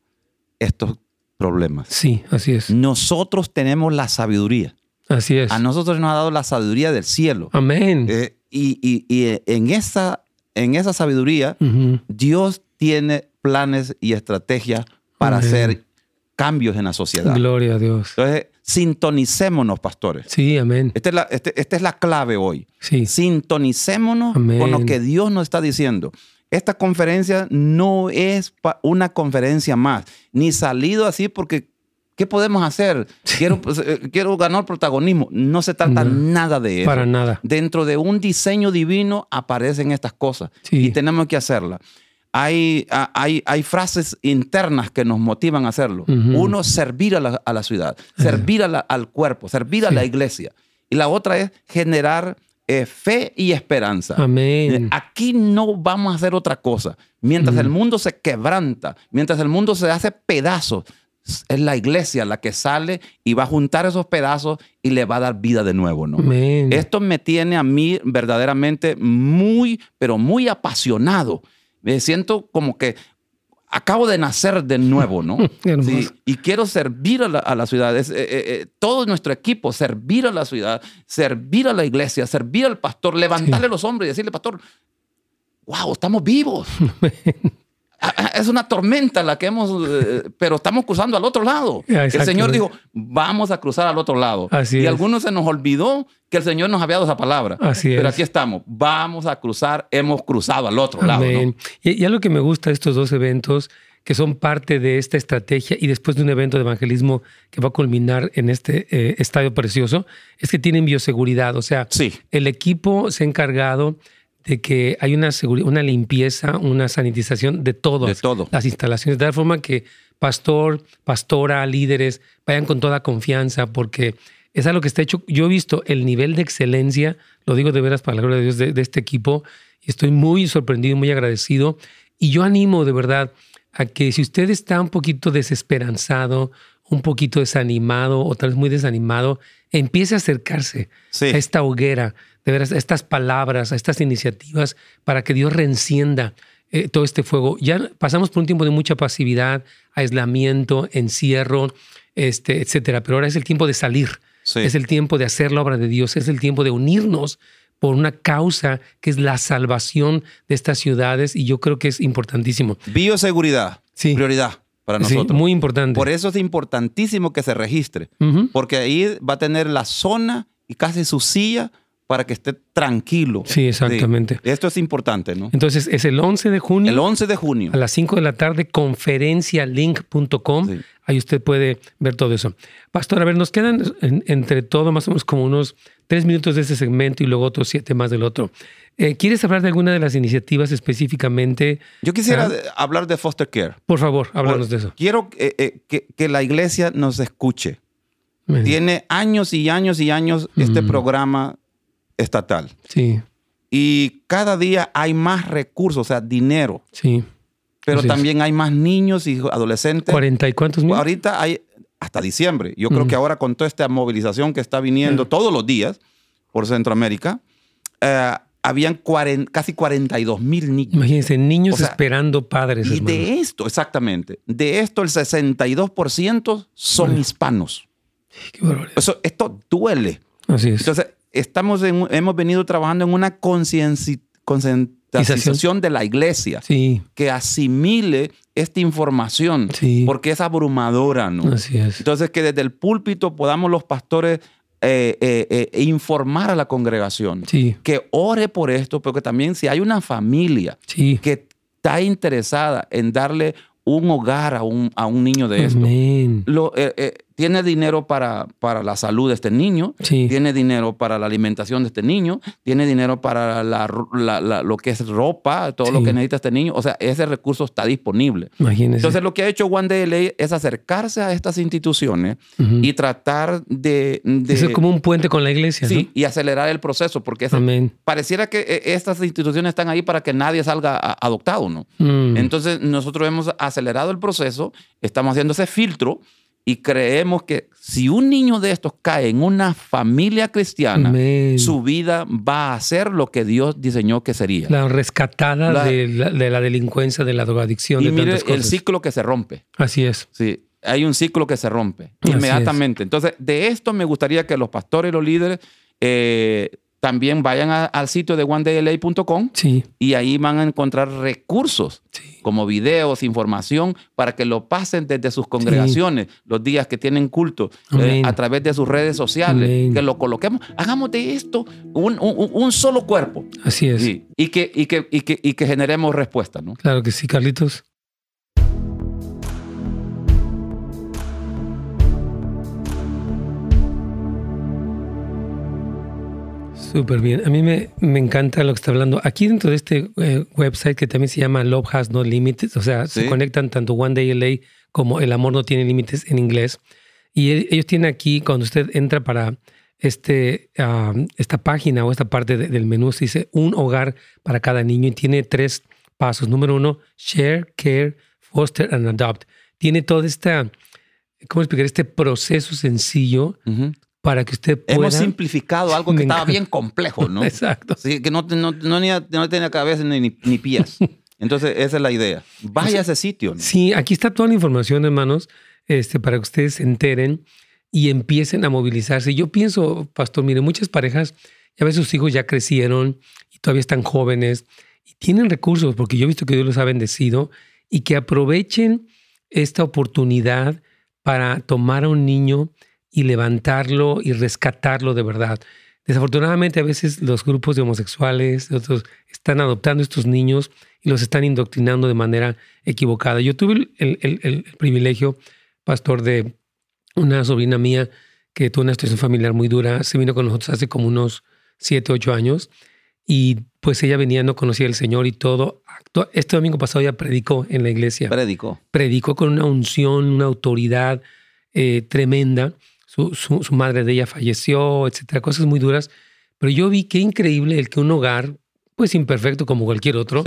estos problemas. Sí, así es. Nosotros tenemos la sabiduría. Así es. A nosotros nos ha dado la sabiduría del cielo. Amén. Eh, y, en, esa, en esa sabiduría, Dios tiene planes y estrategias para hacer cambios en la sociedad. Gloria a Dios. Entonces, sintonicémonos, pastores. Sí, amén. Esta es la, este, esta es la clave hoy. Sí. Sintonicémonos con lo que Dios nos está diciendo. Esta conferencia no es una conferencia más, ni salido así porque ¿Qué podemos hacer? Quiero, pues, eh, quiero ganar protagonismo. No se trata nada de eso. Para nada. Dentro de un diseño divino aparecen estas cosas y tenemos que hacerlas. Hay, hay, hay, frases internas que nos motivan a hacerlo. Uno, servir a la, ciudad, servir al cuerpo, servir a la iglesia. Y la otra es generar eh, fe y esperanza. Amén. Aquí no vamos a hacer otra cosa. Mientras el mundo se quebranta, mientras el mundo se hace pedazos, es la iglesia la que sale y va a juntar esos pedazos y le va a dar vida de nuevo, ¿no? Esto me tiene a mí verdaderamente muy, pero muy apasionado. Me siento como que acabo de nacer de nuevo, ¿no? y quiero servir a la, ciudad. Eh, eh, eh, todo nuestro equipo, servir a la ciudad, servir a la iglesia, servir al pastor, levantarle los hombros y decirle, pastor, wow, estamos vivos. es una tormenta la que hemos, eh, pero estamos cruzando al otro lado. el Señor dijo, vamos a cruzar al otro lado. y algunos se nos olvidó que el Señor nos había dado esa palabra. pero aquí estamos, vamos a cruzar, hemos cruzado al otro lado. Y, y algo que me gusta de estos dos eventos que son parte de esta estrategia y después de un evento de evangelismo que va a culminar en este eh, estadio precioso, es que tienen bioseguridad. O sea, el equipo se ha encargado de que hay una, una limpieza, una sanitización de, todas las instalaciones, de tal forma que pastor, pastora, líderes vayan con toda confianza porque es algo que está hecho. Yo he visto el nivel de excelencia, lo digo de veras para la gloria de Dios, de, de este equipo y estoy muy sorprendido, muy agradecido. Y yo animo de verdad a que si usted está un poquito desesperanzado, un poquito desanimado o tal vez muy desanimado, empiece a acercarse a esta hoguera, de veras, estas palabras, estas iniciativas para que Dios reencienda eh, todo este fuego. Ya pasamos por un tiempo de mucha pasividad, aislamiento, encierro, este, etcétera, pero ahora es el tiempo de salir. Es el tiempo de hacer la obra de Dios, es el tiempo de unirnos por una causa que es la salvación de estas ciudades y yo creo que es importantísimo. Bioseguridad, sí. prioridad para nosotros. Sí, muy importante. Por eso es importantísimo que se registre, porque ahí va a tener la zona y casi su silla para que esté tranquilo. Sí, exactamente. Esto es importante, ¿no? Entonces, es el 11 de junio. El 11 de junio. A las 5 de la tarde, conferencialink.com. Ahí usted puede ver todo eso. Pastor, a ver, nos quedan entre todo más o menos como unos tres minutos de este segmento y luego otros siete más del otro. Eh, ¿Quieres hablar de alguna de las iniciativas específicamente? Yo quisiera hablar de foster care. Por favor, háblanos de eso. Quiero eh, eh, que, que, la iglesia nos escuche. Tiene años y años y años este mm. programa estatal. Sí. Y cada día hay más recursos, o sea, dinero. Sí. Pero también hay más niños y adolescentes. ¿Cuarenta y cuántos mil? Ahorita hay hasta diciembre. Yo creo mm. que ahora con toda esta movilización que está viniendo mm. todos los días por Centroamérica, eh, habían casi 42 mil niños. Imagínense, niños esperando padres. Y de esto, exactamente, de esto el 62% son hispanos. Qué Eso, esto duele. Así es. Entonces, estamos hemos venido trabajando en una concientización de la iglesia que asimile esta información porque es abrumadora, ¿no? Así es. Entonces, que desde el púlpito podamos los pastores eh, eh, eh, informar a la congregación que ore por esto, porque también si hay una familia que está interesada en darle un hogar a un, a un niño de esto, lo, tiene dinero para, para la salud de este niño, tiene dinero para la alimentación de este niño, tiene dinero para la, lo que es ropa, todo lo que necesita este niño. O sea, ese recurso está disponible. Imagínese. Entonces, lo que ha hecho One Day es acercarse a estas instituciones y tratar de, de... es como un puente con la iglesia. Sí, y acelerar el proceso, porque pareciera que eh, estas instituciones están ahí para que nadie salga adoptado, ¿no? Mm. Entonces, nosotros hemos acelerado el proceso, estamos haciendo ese filtro y creemos que si un niño de estos cae en una familia cristiana, su vida va a ser lo que Dios diseñó que sería. La rescatada de, la, delincuencia, de la drogadicción. Y mire el ciclo que se rompe. Así es. Sí, hay un ciclo que se rompe inmediatamente. Entonces, de esto me gustaría que los pastores y los líderes eh, también vayan al sitio de onedayla.com y ahí van a encontrar recursos como videos, información para que lo pasen desde sus congregaciones, los días que tienen culto, eh, a través de sus redes sociales, que lo coloquemos. Hagamos de esto un, solo cuerpo. Así es. Y, que, y, que, y, que, y que generemos respuesta. ¿no? Claro que sí, Carlitos. Súper bien. A mí me, me, encanta lo que está hablando. Aquí dentro de este eh, website que también se llama Love Has No Limits, o sea, se conectan tanto One Day LA como El Amor No Tiene Límites en inglés. Y e, ellos tienen aquí, cuando usted entra para este, esta página o esta parte del menú, se dice un hogar para cada niño y tiene tres pasos. Número uno, share, care, foster and adopt. Tiene toda esta, ¿cómo explicar? Este proceso sencillo para que usted pueda... Hemos simplificado algo que estaba bien complejo, ¿no? Exacto. Sí, que no, no, no, tenía cabeza ni, ni pies. Entonces, esa es la idea. Vaya a ese sitio. ¿no? Sí, aquí está toda la información, hermanos, este, para que ustedes se enteren y empiecen a movilizarse. Yo pienso, pastor, mire, muchas parejas, ya ves, sus hijos ya crecieron y todavía están jóvenes y tienen recursos, porque yo he visto que Dios los ha bendecido y que aprovechen esta oportunidad para tomar a un niño y levantarlo y rescatarlo de verdad. Desafortunadamente a veces los grupos de homosexuales otros, están adoptando estos niños y los están indoctrinando de manera equivocada. Yo tuve el, privilegio, pastor, de una sobrina mía que tuvo una situación familiar muy dura. Se vino con nosotros hace como unos siete, ocho años y pues ella venía, no conocía al Señor y todo. Este domingo pasado ya predicó en la iglesia. Predicó. Predicó con una unción, una autoridad eh, tremenda su, madre de ella falleció, etcétera, cosas muy duras. Pero yo vi qué increíble el que un hogar, pues imperfecto como cualquier otro,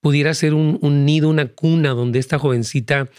pudiera ser un, nido, una cuna donde esta jovencita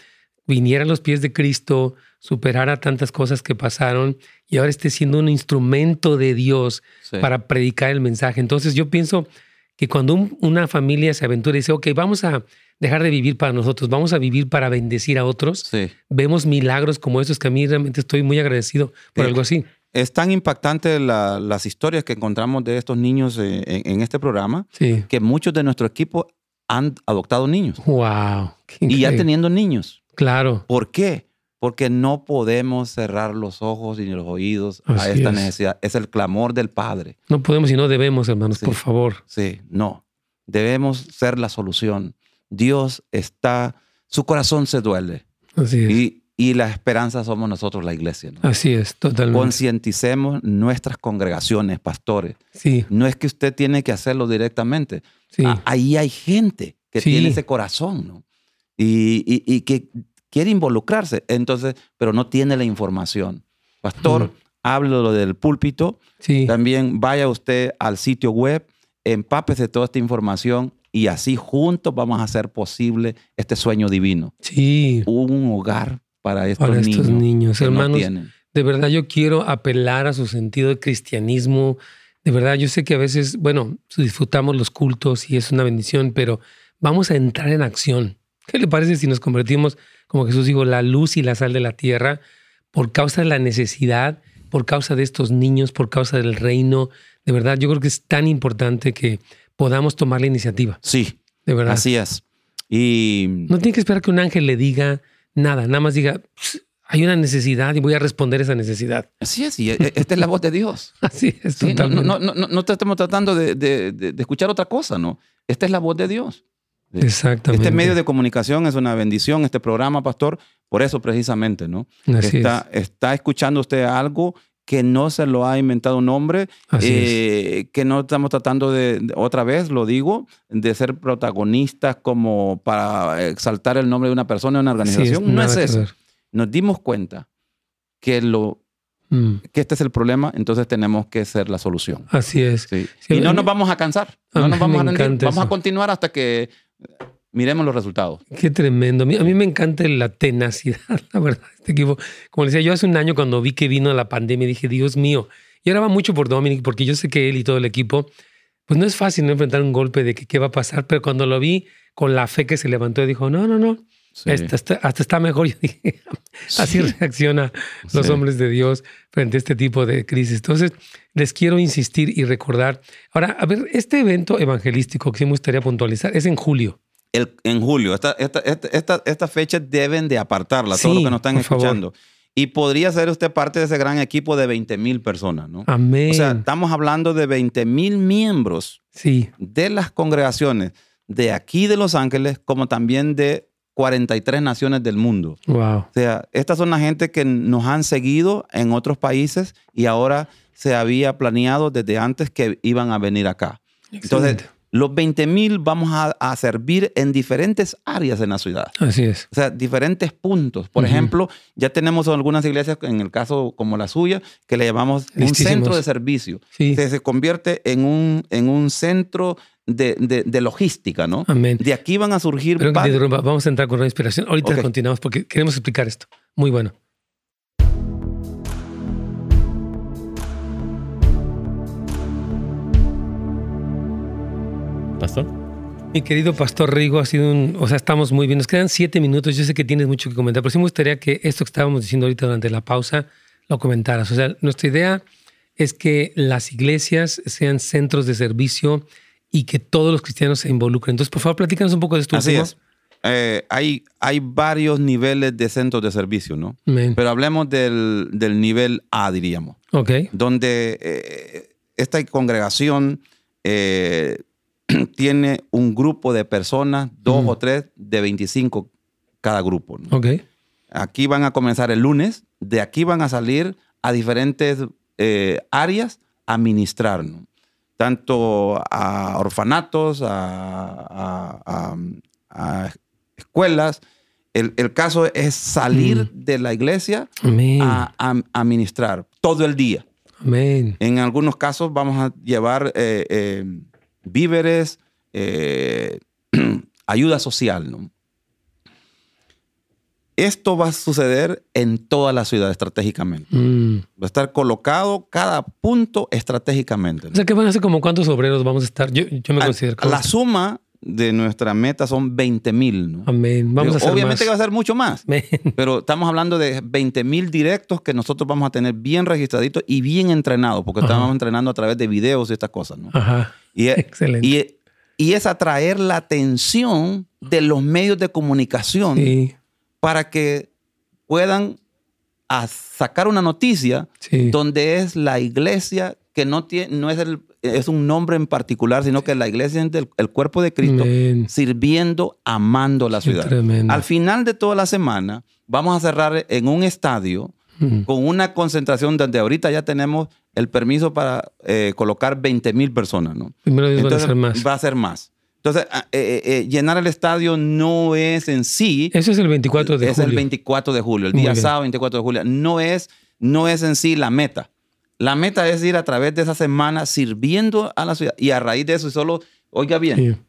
viniera a los pies de Cristo, superara tantas cosas que pasaron y ahora esté siendo un instrumento de Dios para predicar el mensaje. Entonces yo pienso que cuando una familia se aventura y dice, ok, vamos a dejar de vivir para nosotros, vamos a vivir para bendecir a otros. Vemos milagros como estos que a mí realmente estoy muy agradecido por algo así. Es tan impactante las historias que encontramos de estos niños eh, en, este programa que muchos de nuestro equipo han adoptado niños. ¡Wow! Y ya teniendo niños. Claro. ¿Por qué? Porque no podemos cerrar los ojos y los oídos a esta necesidad. Es el clamor del Padre. No podemos y no debemos, hermanos, por favor. Sí, no. Debemos ser la solución. Dios está, su corazón se duele. Así es. Y, la esperanza somos nosotros, la iglesia. Así es, totalmente. Concienticemos nuestras congregaciones, pastores. Sí. No es que usted tiene que hacerlo directamente. Sí. ahí hay gente que tiene ese corazón, ¿no? Y, que quiere involucrarse, entonces, pero no tiene la información. Pastor, lo del púlpito. Sí. También vaya usted al sitio web, empápese toda esta información y así juntos vamos a hacer posible este sueño divino. Sí. Un hogar para estos para niños. Estos niños, hermanos. de verdad yo quiero apelar a su sentido de cristianismo. De verdad, yo sé que a veces, bueno, disfrutamos los cultos y es una bendición, pero vamos a entrar en acción. ¿Qué le parece si nos convertimos, como Jesús dijo, la luz y la sal de la tierra por causa de la necesidad, por causa de estos niños, por causa del reino? De verdad, yo creo que es tan importante que podamos tomar la iniciativa. Sí. De verdad. Así es. Y. No tiene que esperar que un ángel le diga nada, nada más diga, hay una necesidad y voy a responder esa necesidad. Así es, y e, e, esta es la voz de Dios. Así es. no, no, no, no, estamos tratando de, de, escuchar otra cosa, ¿no? Esta es la voz de Dios. Exactamente. Este medio de comunicación es una bendición, este programa, pastor, por eso precisamente, ¿no? Así está, es. está escuchando usted algo que no se lo ha inventado un hombre, eh, que no estamos tratando de, otra vez lo digo, de ser protagonistas como para exaltar el nombre de una persona o una organización. no es eso. Nos dimos cuenta que lo mm. que este es el problema, entonces tenemos que ser la solución. Así es. y no nos vamos a cansar. No nos vamos a rendir. Vamos a continuar hasta que miremos los resultados. Qué tremendo. A mí, me encanta la tenacidad, la verdad. Este equipo, como decía, yo hace un año cuando vi que vino la pandemia, dije, Dios mío. Y ahora va mucho por Dominic, porque yo sé que él y todo el equipo, pues no es fácil no enfrentar un golpe de que qué va a pasar, pero cuando lo vi con la fe que se levantó, dijo, no, no, no. Hasta, está mejor. Yo dije, así reacciona los hombres de Dios frente a este tipo de crisis. Entonces, les quiero insistir y recordar. Ahora, a ver, este evento evangelístico que sí me gustaría puntualizar es en julio en julio. Esta, esta, esta, esta, fecha deben de apartarla, todos los que nos están escuchando. Y podría ser usted parte de ese gran equipo de 20 mil personas, ¿no? Amén. O sea, estamos hablando de 20 mil miembros sí. de las congregaciones de aquí de Los Ángeles, como también de 43 naciones del mundo. Wow. O sea, estas son la gente que nos han seguido en otros países y ahora se había planeado desde antes que iban a venir acá. Entonces, los 20 mil vamos a, servir en diferentes áreas en la ciudad. Así es. O sea, diferentes puntos. Por ejemplo, ya tenemos algunas iglesias, en el caso como la suya, que le llamamos un centro de servicio. Sí. se convierte en un, en un centro de, logística, ¿no? Amén. De aquí van a surgir... Pero, vamos a entrar con una inspiración. Ahorita continuamos porque queremos explicar esto. Muy bueno. Pastor. Mi querido Pastor Rigo, ha sido un, o sea, estamos muy bien. Nos quedan siete minutos. Yo sé que tienes mucho que comentar, pero sí me gustaría que esto que estábamos diciendo ahorita durante la pausa lo comentaras. O sea, nuestra idea es que las iglesias sean centros de servicio y que todos los cristianos se involucren. Entonces, por favor, platícanos un poco de esto. Así es. eh, hay, hay varios niveles de centros de servicio, ¿no? Pero hablemos del, del, nivel A, diríamos. Ok. Donde eh, esta congregación eh, tiene un grupo de personas, dos o tres, de 25 cada grupo. Aquí van a comenzar el lunes, de aquí van a salir a diferentes áreas a ministrar, ¿no? tanto a orfanatos, a, escuelas. El, caso es salir mm. de la iglesia a, ministrar todo el día. En algunos casos vamos a llevar eh, eh, víveres, eh, ayuda social. ¿no? Esto va a suceder en toda la ciudad estratégicamente. Mm. Va a estar colocado cada punto estratégicamente. O sea, que van a ser como cuántos obreros vamos a estar. Yo, me considero. La suma de nuestra meta son 20 mil. ¿no? Amén. Vamos a hacer Obviamente que va a ser mucho más. Pero estamos hablando de 20 mil directos que nosotros vamos a tener bien registraditos y bien entrenados, porque estamos entrenando a través de videos y estas cosas. ¿no? Ajá. Y, Excelente. Y, y es atraer la atención de los medios de comunicación. Sí para que puedan sacar una noticia donde es la iglesia que no, tiene, no es, el, es un nombre en particular, sino que la iglesia es el, cuerpo de Cristo sirviendo, amando la ciudad. Al final de toda la semana, vamos a cerrar en un estadio con una concentración donde ahorita ya tenemos el permiso para eh, colocar 20 mil personas. ¿no? va a ser más. Va a ser más. Entonces, ah, eh, eh, llenar el estadio no es en sí. Eso es el 24 de julio. Es el 24 de julio, el día sábado 24 de julio. No es, no es en sí la meta. La meta es ir a través de esa semana sirviendo a la ciudad. Y a raíz de eso, solo, oiga bien,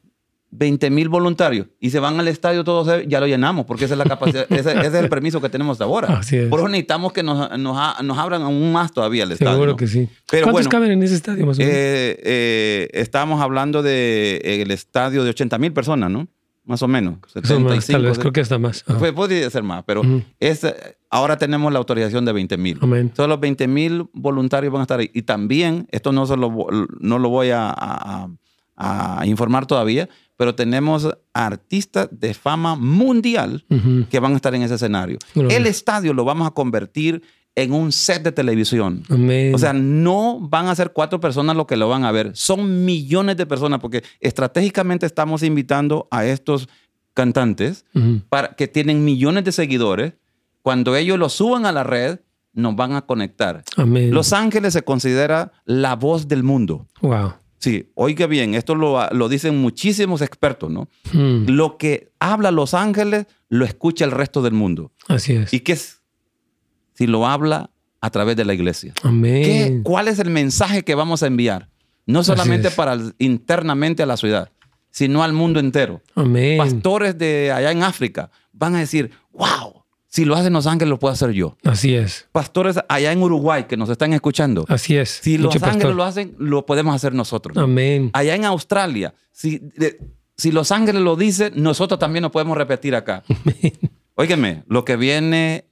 20 mil voluntarios y se van al estadio todos, ya lo llenamos, porque esa es la capacidad, ese, es el permiso que tenemos ahora. Por eso necesitamos que nos, nos, nos, abran aún más todavía el estadio. Seguro que sí. ¿Cuántos caben en ese estadio más o menos? Eh, eh, estamos hablando del de, el estadio de 80 mil personas, ¿no? Más o menos. 75, tal vez, creo que está más. podría ser más, pero es, ahora tenemos la autorización de 20 mil. Todos los 20 mil voluntarios van a estar ahí. Y también, esto no, se lo, no lo voy a, a, a informar todavía, pero tenemos artistas de fama mundial que van a estar en ese escenario. El estadio lo vamos a convertir en un set de televisión. O sea, no van a ser cuatro personas lo que lo van a ver, son millones de personas porque estratégicamente estamos invitando a estos cantantes para, que tienen millones de seguidores. Cuando ellos lo suban a la red, nos van a conectar. Los Ángeles se considera la voz del mundo. Wow. Sí, oiga bien, esto lo, dicen muchísimos expertos, ¿no? Hmm. Lo que habla Los Ángeles lo escucha el resto del mundo. Así es. ¿Y qué es? Si lo habla a través de la iglesia. Amén. ¿Cuál es el mensaje que vamos a enviar? No solamente para internamente a la ciudad, sino al mundo entero. Amén. Pastores de allá en África van a decir, wow, si lo hacen Los Ángeles, lo puedo hacer yo. Así es. Pastores allá en Uruguay que nos están escuchando. Así es. Si Los Ángeles lo hacen, lo podemos hacer nosotros. Amén. Allá en Australia, si, si Los Ángeles lo dicen, nosotros también lo podemos repetir acá. Amén. Óigame, lo que viene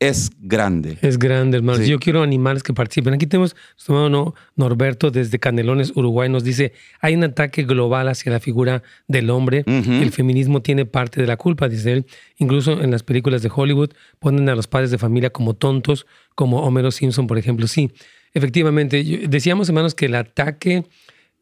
es grande. Es grande, hermano. Yo quiero animales que participen. Aquí tenemos nuestro hermano Norberto desde Canelones, Uruguay. Nos dice, hay un ataque global hacia la figura del hombre. El feminismo tiene parte de la culpa, dice él. Incluso en las películas de Hollywood ponen a los padres de familia como tontos, como Homero Simpson, por ejemplo. Sí, efectivamente. Decíamos, hermanos, que el ataque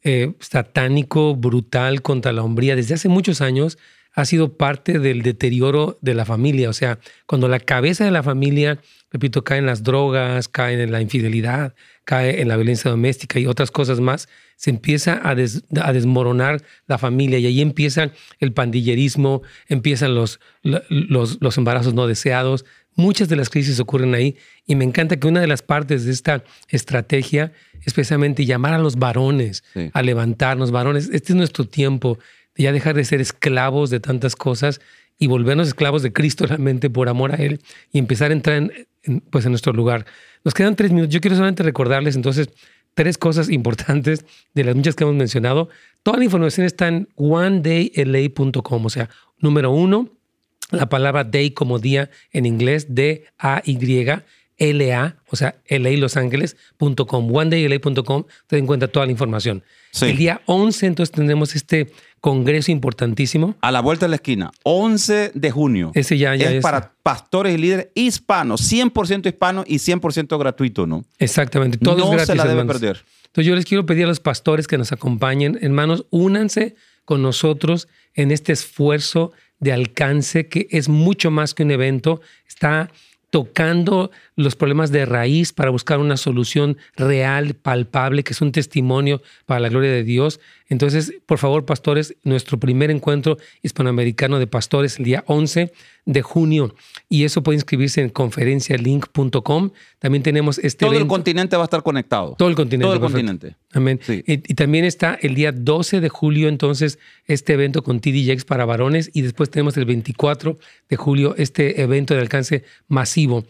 eh, satánico, brutal contra la hombría desde hace muchos años ha sido parte del deterioro de la familia. O sea, cuando la cabeza de la familia, repito, cae en las drogas, cae en la infidelidad, cae en la violencia doméstica y otras cosas más, se empieza a, desmoronar la familia y ahí empieza el pandillerismo, empiezan los, los, los, embarazos no deseados. Muchas de las crisis ocurren ahí y me encanta que una de las partes de esta estrategia es precisamente llamar a los varones a levantarnos. Varones, este es nuestro tiempo ya dejar de ser esclavos de tantas cosas y volvernos esclavos de Cristo realmente por amor a Él y empezar a entrar en, pues en nuestro lugar. Nos quedan tres minutos. Yo quiero solamente recordarles entonces tres cosas importantes de las muchas que hemos mencionado. Toda la información está en onedayla.com, o sea, número uno, la palabra day como día en inglés, D-A-Y, LA, o sea, LA Los Ángeles.com, onedayla.com, te den cuenta toda la información. El día 11 entonces tendremos este congreso importantísimo. A la vuelta de la esquina, 11 de junio. Ese ya, ya es, para pastores y líderes hispanos, 100% hispanos y 100% gratuito, ¿no? Exactamente, todo no es gratis, se la debe perder. Entonces yo les quiero pedir a los pastores que nos acompañen, hermanos, únanse con nosotros en este esfuerzo de alcance que es mucho más que un evento, está tocando los problemas de raíz para buscar una solución real, palpable, que es un testimonio para la gloria de Dios. Entonces, por favor, pastores, nuestro primer encuentro hispanoamericano de pastores el día 11 de junio y eso puede inscribirse en conferencialink.com. También tenemos este Todo el continente va a estar conectado. Todo el continente. Todo el continente. Amén. Y, también está el día 12 de julio, entonces, este evento con TD para varones y después tenemos el 24 de julio este evento de alcance masivo.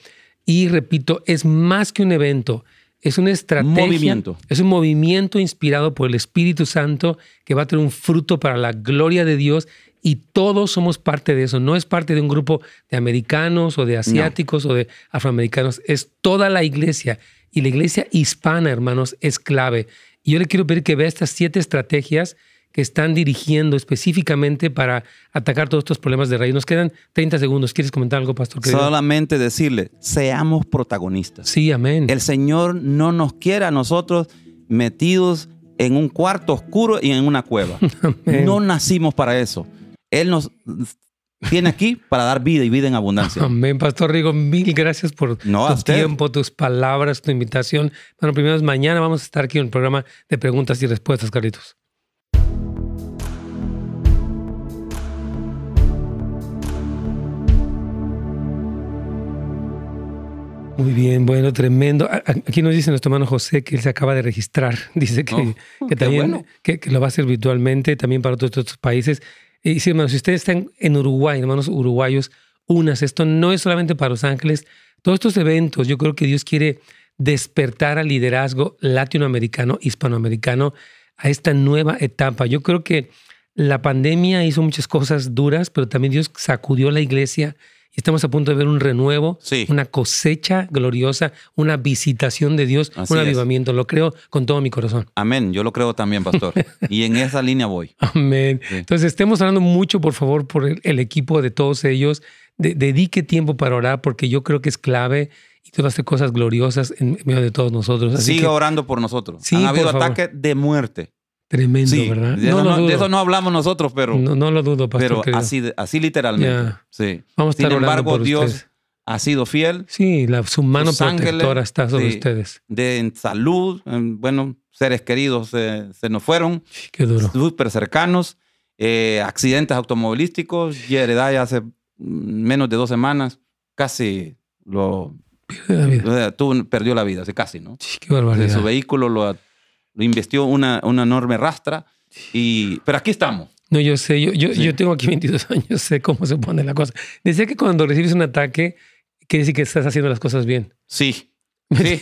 Y repito, es más que un evento. Es una estrategia. Movimiento. Es un movimiento inspirado por el Espíritu Santo que va a tener un fruto para la gloria de Dios y todos somos parte de eso. No es parte de un grupo de americanos o de asiáticos o de afroamericanos. Es toda la iglesia. Y la iglesia hispana, hermanos, es clave. Y yo le quiero pedir que vea estas siete estrategias que están dirigiendo específicamente para atacar todos estos problemas de raíz. Nos quedan 30 segundos. ¿Quieres comentar algo, pastor? Solamente decirle, seamos protagonistas. Sí, amén. El Señor no nos quiere a nosotros metidos en un cuarto oscuro y en una cueva. No nacimos para eso. Él nos tiene aquí para dar vida y vida en abundancia. Amén, Pastor Rigo. Mil gracias por tu tiempo, tus palabras, tu invitación. Bueno, primero mañana vamos a estar aquí en el programa de preguntas y respuestas, Carlitos. Muy bien, bueno, tremendo. Aquí nos dice nuestro hermano José que él se acaba de registrar. Dice que, que también que, lo va a hacer virtualmente también para todos otros países. Y sí, hermanos, si ustedes están en Uruguay, hermanos uruguayos, unas. Esto no es solamente para Los Ángeles. Todos estos eventos, yo creo que Dios quiere despertar al liderazgo latinoamericano, hispanoamericano, a esta nueva etapa. Yo creo que la pandemia hizo muchas cosas duras, pero también Dios sacudió la iglesia y estamos a punto de ver un renuevo, una cosecha gloriosa, una visitación de Dios, un avivamiento. Lo creo con todo mi corazón. Amén. Yo lo creo también, pastor. y en esa línea voy. Amén. Entonces, estemos hablando mucho, por favor, por el, equipo de todos ellos. dedique tiempo para orar porque yo creo que es clave y todas las cosas gloriosas en medio de todos nosotros. Siga orando por nosotros. Sí, Han habido ataques de muerte. Tremendo, ¿verdad? De, no, eso, de, eso no, hablamos nosotros, pero. No, lo dudo, pastor. Pero así, así literalmente. Sí. Vamos a estar Sin embargo, Dios ha sido fiel. Sí, la, su mano protectora está sobre ustedes. De salud, bueno, seres queridos se, nos fueron. Qué duro. Súper cercanos. Eh, accidentes automovilísticos. Yereday hace menos de dos semanas casi lo. Perdió la vida. perdió la vida, casi, ¿no? Sí, qué barbaridad. su vehículo lo lo investió una, una enorme rastra. Y, pero aquí estamos. No, yo sé, yo, yo, yo, tengo aquí 22 años, sé cómo se pone la cosa. Decía que cuando recibes un ataque, quiere decir que estás haciendo las cosas bien. Sí. Sí,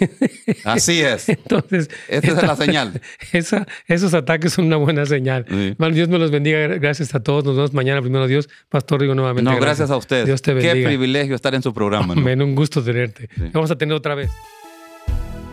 así es. Entonces, esta, es la señal. Esa, esos ataques son una buena señal. Dios me los bendiga. Gracias a todos. Nos vemos mañana. Primero Dios. Pastor Rigo, nuevamente. No, gracias, a usted. Dios te bendiga. Qué privilegio estar en su programa. ¿no? Un gusto tenerte. Vamos a tener otra vez.